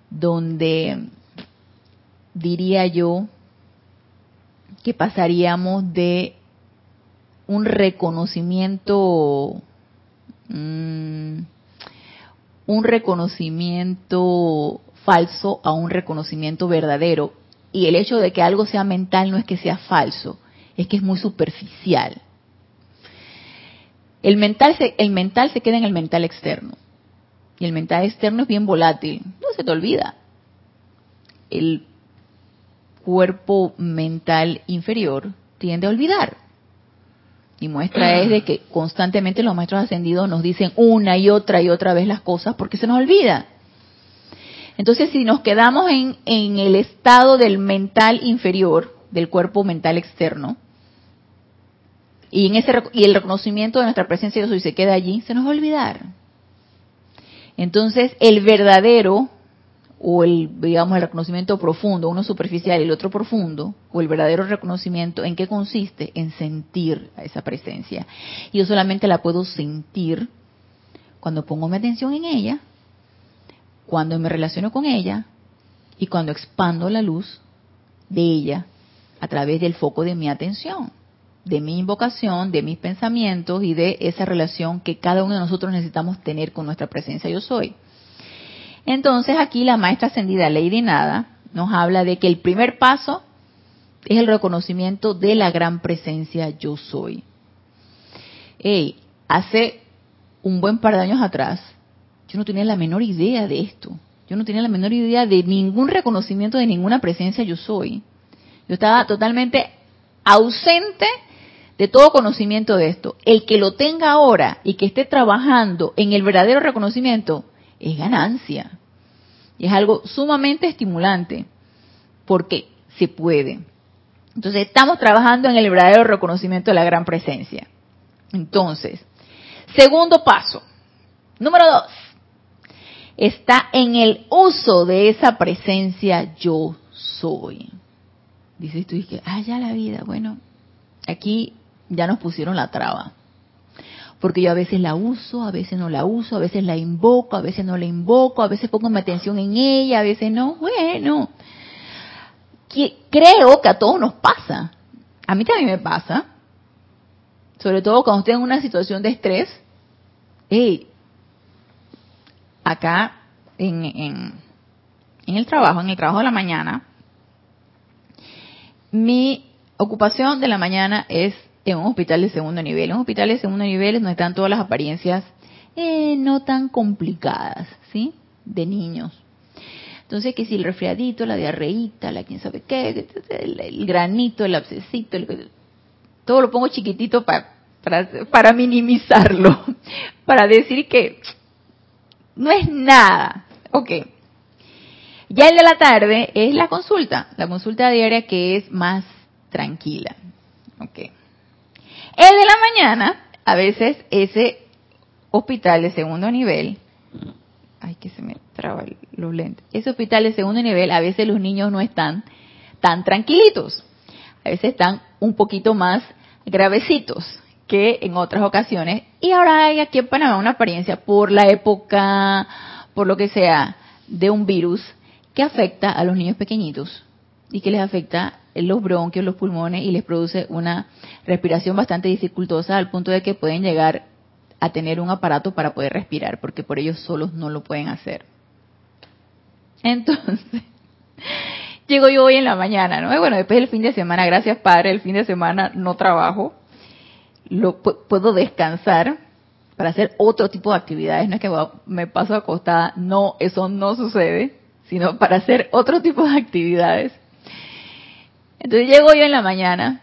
donde diría yo pasaríamos de un reconocimiento, mm, un reconocimiento falso a un reconocimiento verdadero. Y el hecho de que algo sea mental no es que sea falso, es que es muy superficial. El mental se, el mental se queda en el mental externo. Y el mental externo es bien volátil. No se te olvida. El cuerpo mental inferior tiende a olvidar. Y muestra es de que constantemente los maestros ascendidos nos dicen una y otra y otra vez las cosas porque se nos olvida. Entonces, si nos quedamos en, en el estado del mental inferior, del cuerpo mental externo, y, en ese, y el reconocimiento de nuestra presencia yo soy se queda allí, se nos va a olvidar. Entonces, el verdadero, o el, digamos, el reconocimiento profundo, uno superficial y el otro profundo, o el verdadero reconocimiento, ¿en qué consiste? En sentir esa presencia. Yo solamente la puedo sentir cuando pongo mi atención en ella, cuando me relaciono con ella y cuando expando la luz de ella a través del foco de mi atención de mi invocación, de mis pensamientos y de esa relación que cada uno de nosotros necesitamos tener con nuestra presencia yo soy. Entonces aquí la maestra ascendida Lady Nada nos habla de que el primer paso es el reconocimiento de la gran presencia yo soy. Hey, hace un buen par de años atrás, yo no tenía la menor idea de esto. Yo no tenía la menor idea de ningún reconocimiento de ninguna presencia yo soy. Yo estaba totalmente ausente de todo conocimiento de esto, el que lo tenga ahora y que esté trabajando en el verdadero reconocimiento, es ganancia. Y es algo sumamente estimulante, porque se puede. Entonces, estamos trabajando en el verdadero reconocimiento de la gran presencia. Entonces, segundo paso. Número dos. Está en el uso de esa presencia yo soy. Dices tú, y que, ah, ya la vida. Bueno, aquí ya nos pusieron la traba. Porque yo a veces la uso, a veces no la uso, a veces la invoco, a veces no la invoco, a veces pongo mi atención en ella, a veces no. Bueno, creo que a todos nos pasa. A mí también me pasa. Sobre todo cuando estoy en una situación de estrés. Hey, acá en, en, en el trabajo, en el trabajo de la mañana, mi ocupación de la mañana es en un hospital de segundo nivel. En un hospital de segundo nivel es donde están todas las apariencias eh, no tan complicadas, ¿sí? De niños. Entonces, que si el resfriadito, la diarreíta, la quién sabe qué, el, granito, el abscesito, todo lo pongo chiquitito para, para, para minimizarlo, para decir que no es nada. Ok. Ya el de la tarde es la consulta, la consulta diaria que es más tranquila. Ok. El de la mañana, a veces ese hospital de segundo nivel, ay que se me traba los lentes, ese hospital de segundo nivel, a veces los niños no están tan tranquilitos, a veces están un poquito más gravecitos que en otras ocasiones. Y ahora hay aquí en Panamá una apariencia por la época, por lo que sea, de un virus que afecta a los niños pequeñitos y que les afecta los bronquios, los pulmones y les produce una respiración bastante dificultosa al punto de que pueden llegar a tener un aparato para poder respirar, porque por ellos solos no lo pueden hacer. Entonces, llego yo hoy en la mañana, ¿no? bueno, después del fin de semana, gracias Padre, el fin de semana no trabajo, lo puedo descansar para hacer otro tipo de actividades, no es que me paso acostada, no, eso no sucede, sino para hacer otro tipo de actividades. Entonces llego yo en la mañana.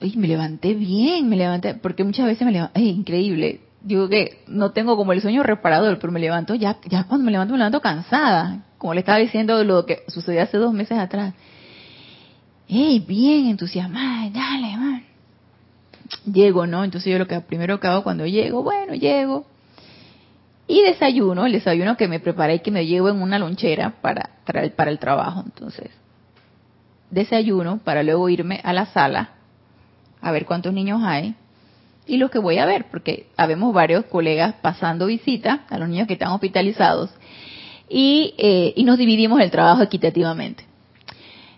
y me levanté bien, me levanté, porque muchas veces me levanté, es increíble. digo que no tengo como el sueño reparador, pero me levanto, ya, ya cuando me levanto me levanto cansada, como le estaba diciendo lo que sucedió hace dos meses atrás. ¡Ey, bien entusiasmada! Dale, man. Llego, ¿no? Entonces yo lo que primero que hago cuando llego, bueno, llego. Y desayuno, el desayuno que me preparé y que me llevo en una lonchera para, para, para el trabajo. Entonces, desayuno para luego irme a la sala a ver cuántos niños hay y los que voy a ver, porque habemos varios colegas pasando visita a los niños que están hospitalizados y, eh, y nos dividimos el trabajo equitativamente.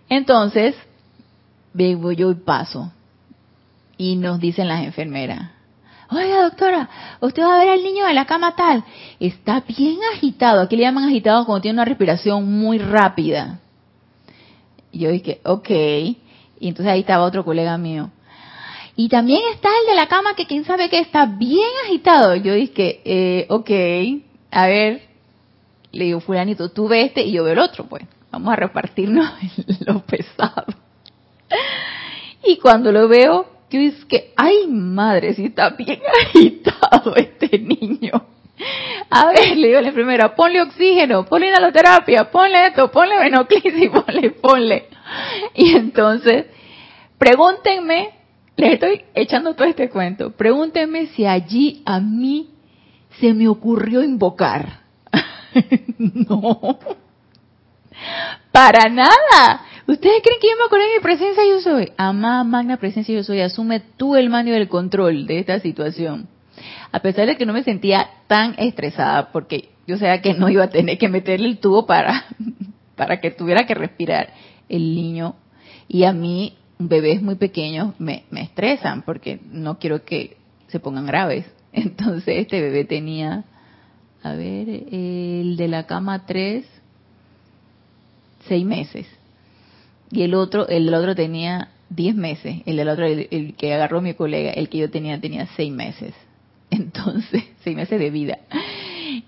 Entonces, vengo yo y paso y nos dicen las enfermeras, oiga doctora, usted va a ver al niño de la cama tal, está bien agitado, aquí le llaman agitado cuando tiene una respiración muy rápida. Y yo dije, ok, y entonces ahí estaba otro colega mío, y también está el de la cama que quién sabe que está bien agitado. Yo dije, eh, ok, a ver, le digo, fulanito, tú ves este y yo veo el otro, pues. Vamos a repartirnos lo pesado. Y cuando lo veo, yo dije ay madre, si está bien agitado este niño. A ver, le digo a la enfermera, ponle oxígeno, ponle inhaloterapia, ponle esto, ponle venoclisis, ponle, ponle. Y entonces, pregúntenme les estoy echando todo este cuento. Pregúntenme si allí a mí se me ocurrió invocar. no. Para nada. ¿Ustedes creen que yo me acordé de mi presencia yo soy? Amada magna presencia yo soy, asume tú el mando del control de esta situación. A pesar de que no me sentía tan estresada, porque yo sabía que no iba a tener que meterle el tubo para, para que tuviera que respirar el niño. Y a mí bebés muy pequeños me, me estresan porque no quiero que se pongan graves. Entonces este bebé tenía, a ver, el de la cama 3, seis meses. Y el otro, el del otro tenía 10 meses. El del otro, el, que agarró mi colega, el que yo tenía, tenía seis meses. Entonces, seis meses de vida.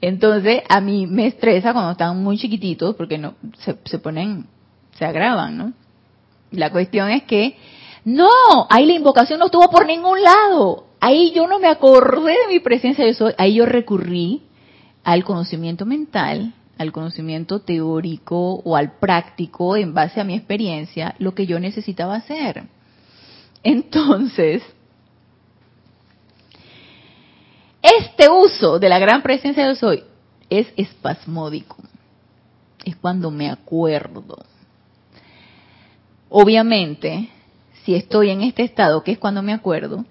Entonces, a mí me estresa cuando están muy chiquititos porque no se, se ponen, se agravan, ¿no? La cuestión es que, no, ahí la invocación no estuvo por ningún lado. Ahí yo no me acordé de mi presencia de soy. Ahí yo recurrí al conocimiento mental, al conocimiento teórico o al práctico en base a mi experiencia, lo que yo necesitaba hacer. Entonces, este uso de la gran presencia de soy es espasmódico. Es cuando me acuerdo. Obviamente, si estoy en este estado, que es cuando me acuerdo,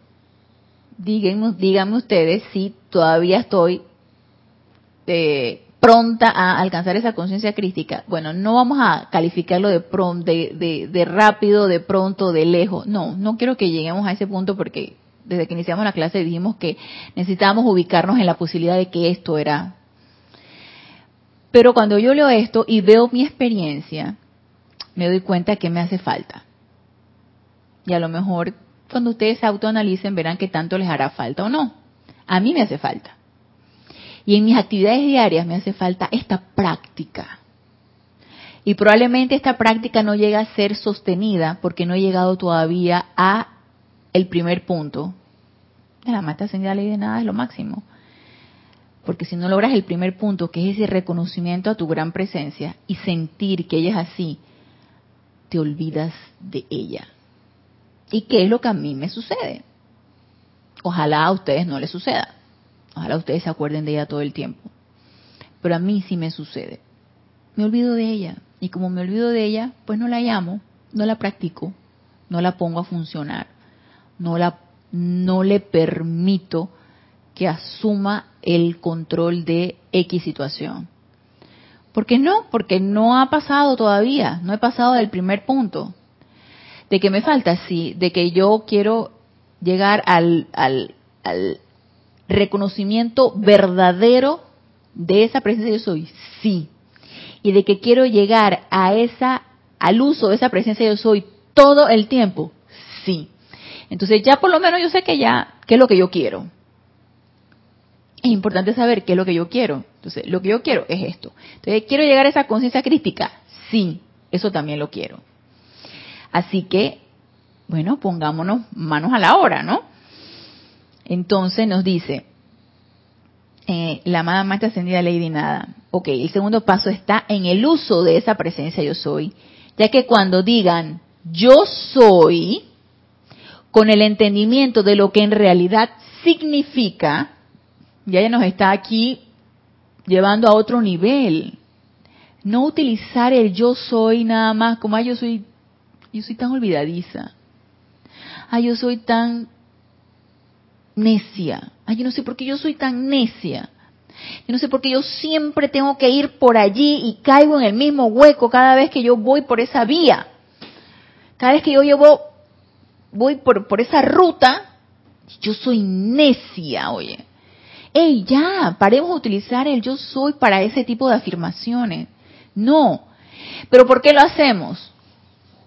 díganme, díganme ustedes si todavía estoy eh, pronta a alcanzar esa conciencia crística. Bueno, no vamos a calificarlo de, de, de, rápido, de pronto, de lejos. No, no quiero que lleguemos a ese punto porque desde que iniciamos la clase dijimos que necesitábamos ubicarnos en la posibilidad de que esto era. Pero cuando yo leo esto y veo mi experiencia, me doy cuenta que me hace falta. Y a lo mejor cuando ustedes se autoanalicen verán que tanto les hará falta o no. A mí me hace falta. Y en mis actividades diarias me hace falta esta práctica. Y probablemente esta práctica no llega a ser sostenida porque no he llegado todavía a el primer punto. De la mata ascendida ley de nada es lo máximo. Porque si no logras el primer punto, que es ese reconocimiento a tu gran presencia y sentir que ella es así, te olvidas de ella. ¿Y qué es lo que a mí me sucede? Ojalá a ustedes no les suceda. Ojalá ustedes se acuerden de ella todo el tiempo. Pero a mí sí me sucede. Me olvido de ella. Y como me olvido de ella, pues no la llamo, no la practico, no la pongo a funcionar, no, la, no le permito que asuma el control de X situación. ¿Por qué no? Porque no ha pasado todavía, no he pasado del primer punto. De que me falta, sí, de que yo quiero llegar al, al, reconocimiento verdadero de esa presencia yo soy, sí. Y de que quiero llegar a esa, al uso de esa presencia yo soy todo el tiempo, sí. Entonces ya por lo menos yo sé que ya, qué es lo que yo quiero es importante saber qué es lo que yo quiero. Entonces, lo que yo quiero es esto. Entonces, ¿quiero llegar a esa conciencia crítica? Sí, eso también lo quiero. Así que, bueno, pongámonos manos a la obra, ¿no? Entonces nos dice, eh, la amada maestra ascendida Lady Nada. Ok, el segundo paso está en el uso de esa presencia yo soy, ya que cuando digan yo soy, con el entendimiento de lo que en realidad significa, ya ella nos está aquí llevando a otro nivel. No utilizar el yo soy nada más como, yo soy, yo soy tan olvidadiza. Ay, yo soy tan necia. Ay, yo no sé por qué yo soy tan necia. Yo no sé por qué yo siempre tengo que ir por allí y caigo en el mismo hueco cada vez que yo voy por esa vía. Cada vez que yo llevo, voy por, por esa ruta, yo soy necia, oye. Ey, ya, paremos de utilizar el yo soy para ese tipo de afirmaciones. No. ¿Pero por qué lo hacemos?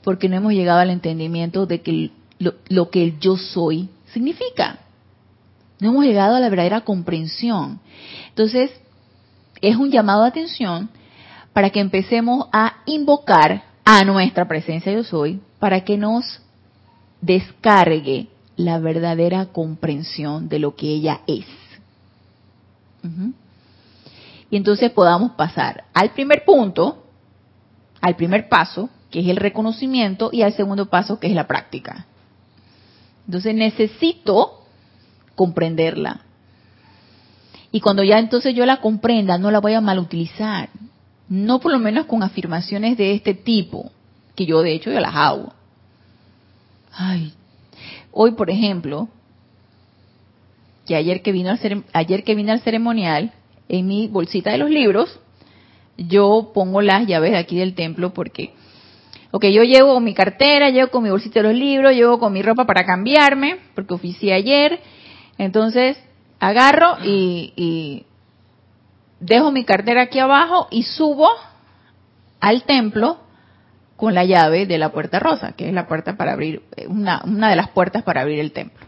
Porque no hemos llegado al entendimiento de que lo, lo que el yo soy significa. No hemos llegado a la verdadera comprensión. Entonces, es un llamado de atención para que empecemos a invocar a nuestra presencia yo soy para que nos descargue la verdadera comprensión de lo que ella es. Y entonces podamos pasar al primer punto, al primer paso, que es el reconocimiento, y al segundo paso, que es la práctica. Entonces necesito comprenderla. Y cuando ya entonces yo la comprenda, no la voy a malutilizar. No por lo menos con afirmaciones de este tipo, que yo de hecho ya las hago. Ay, hoy por ejemplo, que ayer que vino al ayer que vine al ceremonial, en mi bolsita de los libros, yo pongo las llaves aquí del templo porque, ok, yo llevo mi cartera, llevo con mi bolsita de los libros, llevo con mi ropa para cambiarme, porque oficié ayer, entonces, agarro y, dejo mi cartera aquí abajo y subo al templo con la llave de la puerta rosa, que es la puerta para abrir, una, una de las puertas para abrir el templo.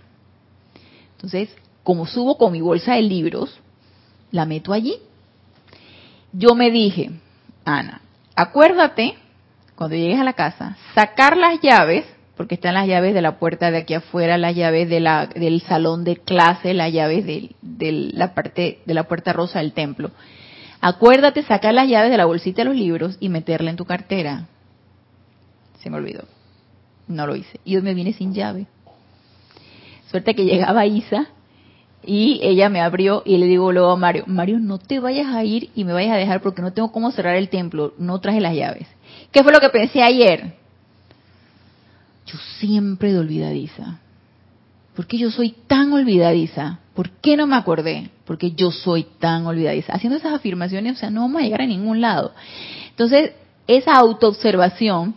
Entonces, como subo con mi bolsa de libros, la meto allí. Yo me dije, Ana, acuérdate, cuando llegues a la casa, sacar las llaves porque están las llaves de la puerta de aquí afuera, las llaves de la, del salón de clase, las llaves de, la parte de la puerta rosa del templo. Acuérdate sacar las llaves de la bolsita de los libros y meterla en tu cartera. Se me olvidó. No lo hice. Y hoy me vine sin llave. Suerte que llegaba Isa y ella me abrió y le digo luego a Mario, Mario, no te vayas a ir y me vayas a dejar porque no tengo cómo cerrar el templo, no traje las llaves. ¿Qué fue lo que pensé ayer? yo siempre de olvidadiza. ¿Por qué yo soy tan olvidadiza? ¿Por qué no me acordé? Porque yo soy tan olvidadiza. Haciendo esas afirmaciones, o sea, no vamos a llegar a ningún lado. Entonces, esa autoobservación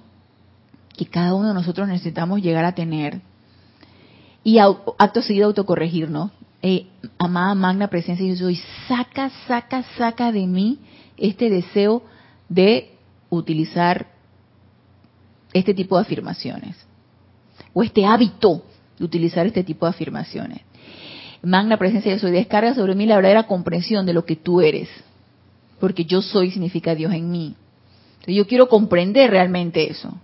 que cada uno de nosotros necesitamos llegar a tener y acto seguido autocorregirnos. Eh, amada magna presencia, yo soy, saca, saca, saca de mí este deseo de utilizar este tipo de afirmaciones o este hábito de utilizar este tipo de afirmaciones. Magna presencia de soy, descarga sobre mí la verdadera comprensión de lo que tú eres, porque yo soy significa Dios en mí. Yo quiero comprender realmente eso.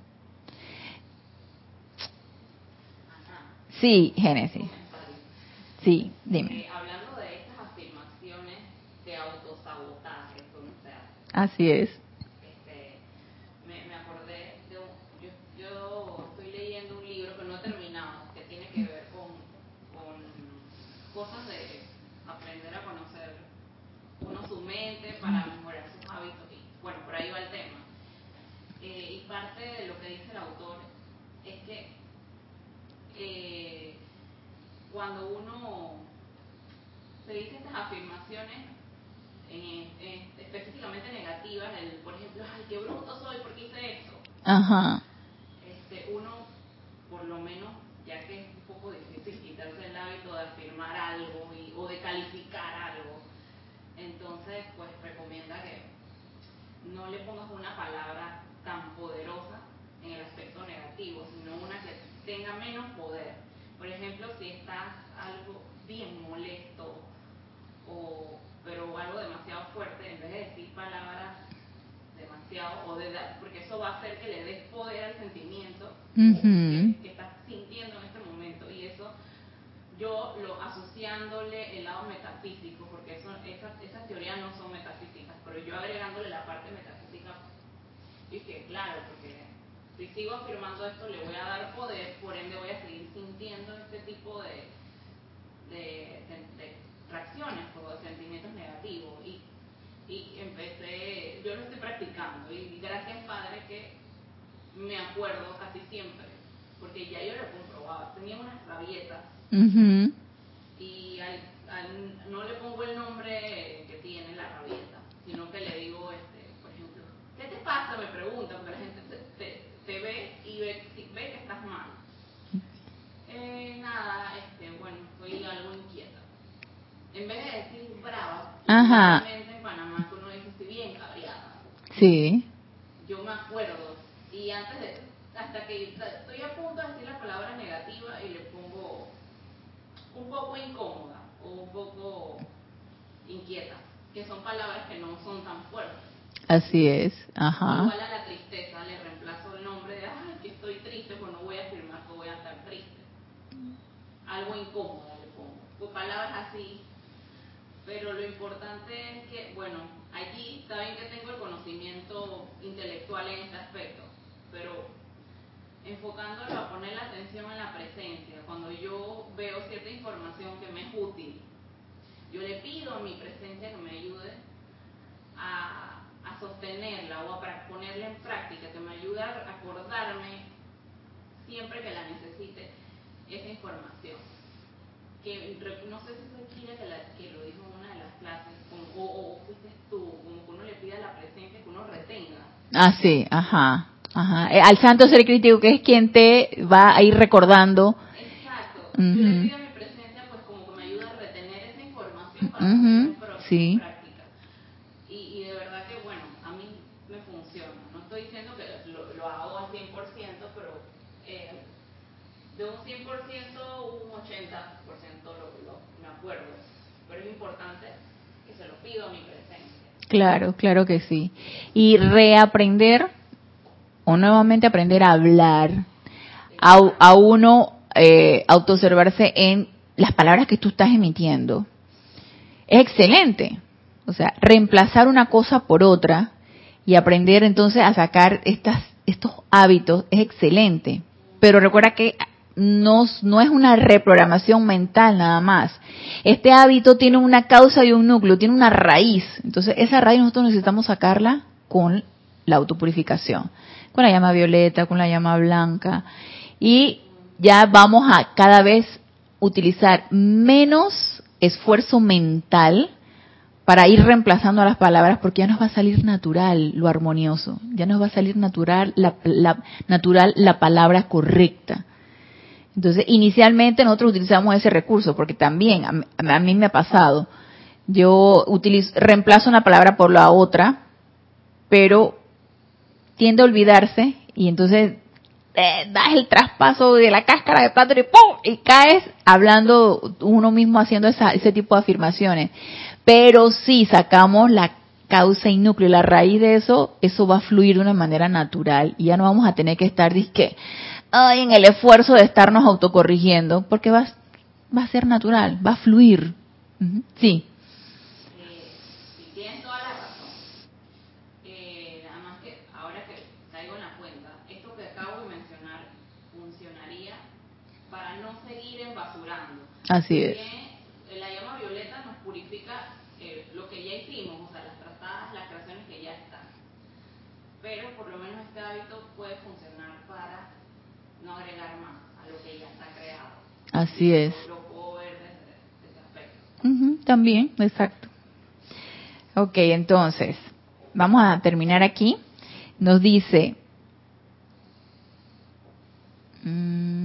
Sí, Génesis. Sí, dime. Eh, hablando de estas afirmaciones de autosabotaje, Así es. para mejorar sus hábitos y bueno, por ahí va el tema. Eh, y parte de lo que dice el autor es que eh, cuando uno se dice estas afirmaciones específicamente negativas, el, por ejemplo, ay, qué bruto soy porque hice eso. Ajá. Este, uno, por lo menos, ya que es un poco difícil quitarse el hábito de afirmar algo y, o de calificar algo, entonces pues recomienda que no le pongas una palabra tan poderosa en el aspecto negativo, sino una que tenga menos poder. Por ejemplo, si estás algo bien molesto o pero algo demasiado fuerte, en vez de decir palabras demasiado o de porque eso va a hacer que le des poder al sentimiento que, estás sintiendo en este momento. Y eso yo lo asociándole el lado metafísico, porque eso, esas, esas teorías no son metafísicas, pero yo agregándole la parte metafísica, dije, claro, porque si sigo afirmando esto le voy a dar poder, por ende voy a seguir sintiendo este tipo de, de, de, reacciones o de sentimientos negativos. Y, y empecé, yo lo estoy practicando, y gracias Padre que me acuerdo casi siempre, porque ya yo lo he comprobado. Tenía unas rabietas y no le pongo el nombre que tiene la rabieta, sino que le digo, este, por ejemplo, ¿qué te pasa? Me preguntan, porque la gente te, ve y ve, ve, que estás mal. Eh, nada, este, bueno, soy algo inquieta. En vez de decir brava, Ajá. en Panamá uno dice estoy bien cabreada. Sí. Yo me acuerdo, y antes de, hasta que estoy a punto de decir la palabra negativa y le pongo un poco incómoda o un poco inquieta, que son palabras que no son tan fuertes. Así es, ajá. Igual a la tristeza le reemplazo el nombre de, ay, que estoy triste, pues no voy a afirmar que voy a estar triste. Algo incómoda le pongo. Pues palabras así. Pero lo importante es que, bueno, allí está bien que tengo el conocimiento intelectual en este aspecto, pero enfocándolo a poner la atención en la presencia, cuando yo veo cierta información que me es útil, yo le pido a mi presencia que me ayude a, a sostenerla o a ponerla en práctica, que me ayude a acordarme siempre que la necesite esa información. Que no sé si fue Kira que, la, que lo dijo en una de las clases, o, o, fuiste tú, como que uno le pida la presencia que uno retenga. Ah, sí, ajá Ajá. Eh, al santo ser crítico, que es quien te va a ir recordando. Exacto. Yo le pido mi presencia, pues como que me ayuda a retener esa información para uh sí. práctica. Y, y, de verdad que, bueno, a mí me funciona. No estoy diciendo que lo, lo hago al 100%, pero eh, de un 100%, un 80% lo, lo, me acuerdo. Pero es importante que se lo pido a mi presencia. Claro, claro que sí. Y reaprender o nuevamente aprender a hablar, a, uno eh, autoobservarse en las palabras que tú estás emitiendo. Es excelente. O sea, reemplazar una cosa por otra y aprender entonces a sacar estas, estos hábitos es excelente. Pero recuerda que no, es una reprogramación mental nada más. Este hábito tiene una causa y un núcleo, tiene una raíz. Entonces, esa raíz nosotros necesitamos sacarla con la autopurificación con la llama violeta, con la llama blanca. Y ya vamos a cada vez utilizar menos esfuerzo mental para ir reemplazando las palabras porque ya nos va a salir natural lo armonioso, ya nos va a salir natural la, natural la palabra correcta. Entonces, inicialmente nosotros utilizamos ese recurso porque también a, mí me ha pasado. Yo utilizo, reemplazo una palabra por la otra, pero tiende a olvidarse y entonces eh, das el traspaso de la cáscara de plátano y ¡pum! y caes hablando uno mismo haciendo ese tipo de afirmaciones. Pero si sacamos la causa y núcleo, la raíz de eso, eso va a fluir de una manera natural y ya no vamos a tener que estar disque, ay, en el esfuerzo de estarnos autocorrigiendo, porque va, va a ser natural, va a fluir. Sí. Así es. La llama violeta nos purifica eh, lo que ya hicimos, o sea, las tratadas, las creaciones que ya están. Pero por lo menos este hábito puede funcionar para no agregar más a lo que ya está creado. Así es. También, exacto. Ok, entonces, vamos a terminar aquí. Nos dice... Mmm,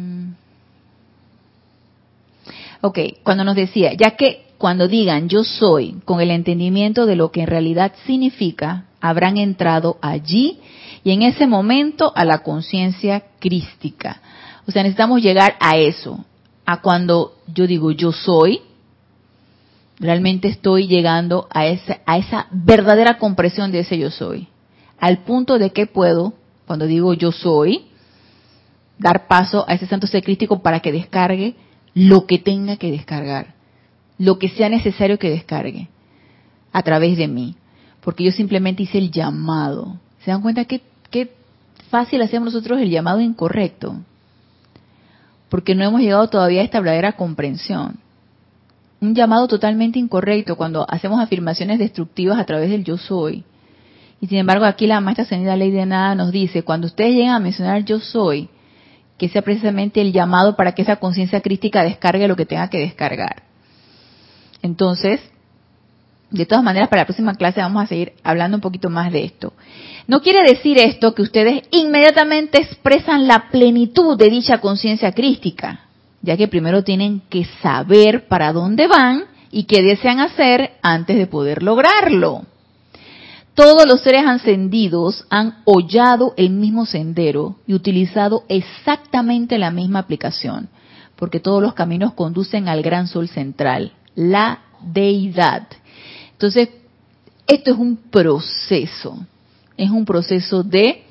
Ok, cuando nos decía, ya que cuando digan yo soy, con el entendimiento de lo que en realidad significa, habrán entrado allí y en ese momento a la conciencia crística. O sea, necesitamos llegar a eso, a cuando yo digo yo soy, realmente estoy llegando a esa, a esa verdadera compresión de ese yo soy. Al punto de que puedo, cuando digo yo soy, dar paso a ese santo ser crístico para que descargue lo que tenga que descargar, lo que sea necesario que descargue a través de mí, porque yo simplemente hice el llamado. ¿Se dan cuenta qué, qué fácil hacemos nosotros el llamado incorrecto? Porque no hemos llegado todavía a esta verdadera comprensión. Un llamado totalmente incorrecto cuando hacemos afirmaciones destructivas a través del yo soy. Y sin embargo aquí la maestra Senida Ley de Nada nos dice, cuando ustedes llegan a mencionar yo soy, que sea precisamente el llamado para que esa conciencia crítica descargue lo que tenga que descargar. Entonces, de todas maneras, para la próxima clase vamos a seguir hablando un poquito más de esto. No quiere decir esto que ustedes inmediatamente expresan la plenitud de dicha conciencia crística, ya que primero tienen que saber para dónde van y qué desean hacer antes de poder lograrlo. Todos los seres ascendidos han hollado el mismo sendero y utilizado exactamente la misma aplicación, porque todos los caminos conducen al gran sol central, la deidad. Entonces, esto es un proceso, es un proceso de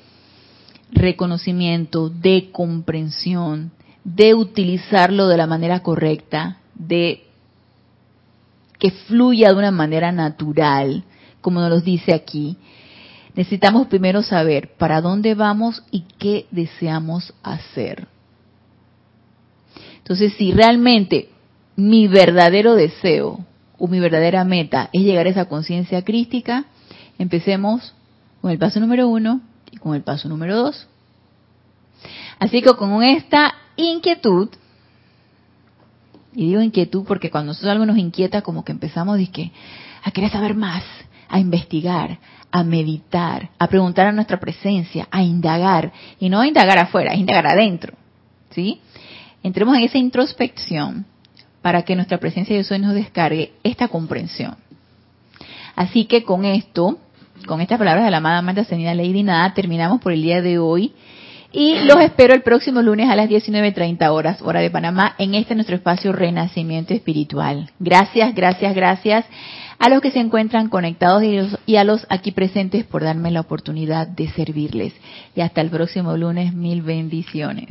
reconocimiento, de comprensión, de utilizarlo de la manera correcta, de que fluya de una manera natural, como nos lo dice aquí. Necesitamos primero saber para dónde vamos y qué deseamos hacer. Entonces, si realmente mi verdadero deseo o mi verdadera meta es llegar a esa conciencia crística, empecemos con el paso número uno y con el paso número dos. Así que con esta inquietud, y digo inquietud porque cuando nosotros algo nos inquieta, como que empezamos a querer saber más, a investigar, a meditar, a preguntar a nuestra presencia, a indagar, y no a indagar afuera, a indagar adentro, ¿sí? Entremos en esa introspección para que nuestra presencia de Dios nos descargue esta comprensión. Así que con esto, con estas palabras de la amada Amanda Senida Lady Nada, terminamos por el día de hoy. Y los espero el próximo lunes a las 19.30 horas, hora de Panamá, en este nuestro espacio Renacimiento Espiritual. Gracias, gracias, gracias a los que se encuentran conectados y a los aquí presentes por darme la oportunidad de servirles. Y hasta el próximo lunes, mil bendiciones.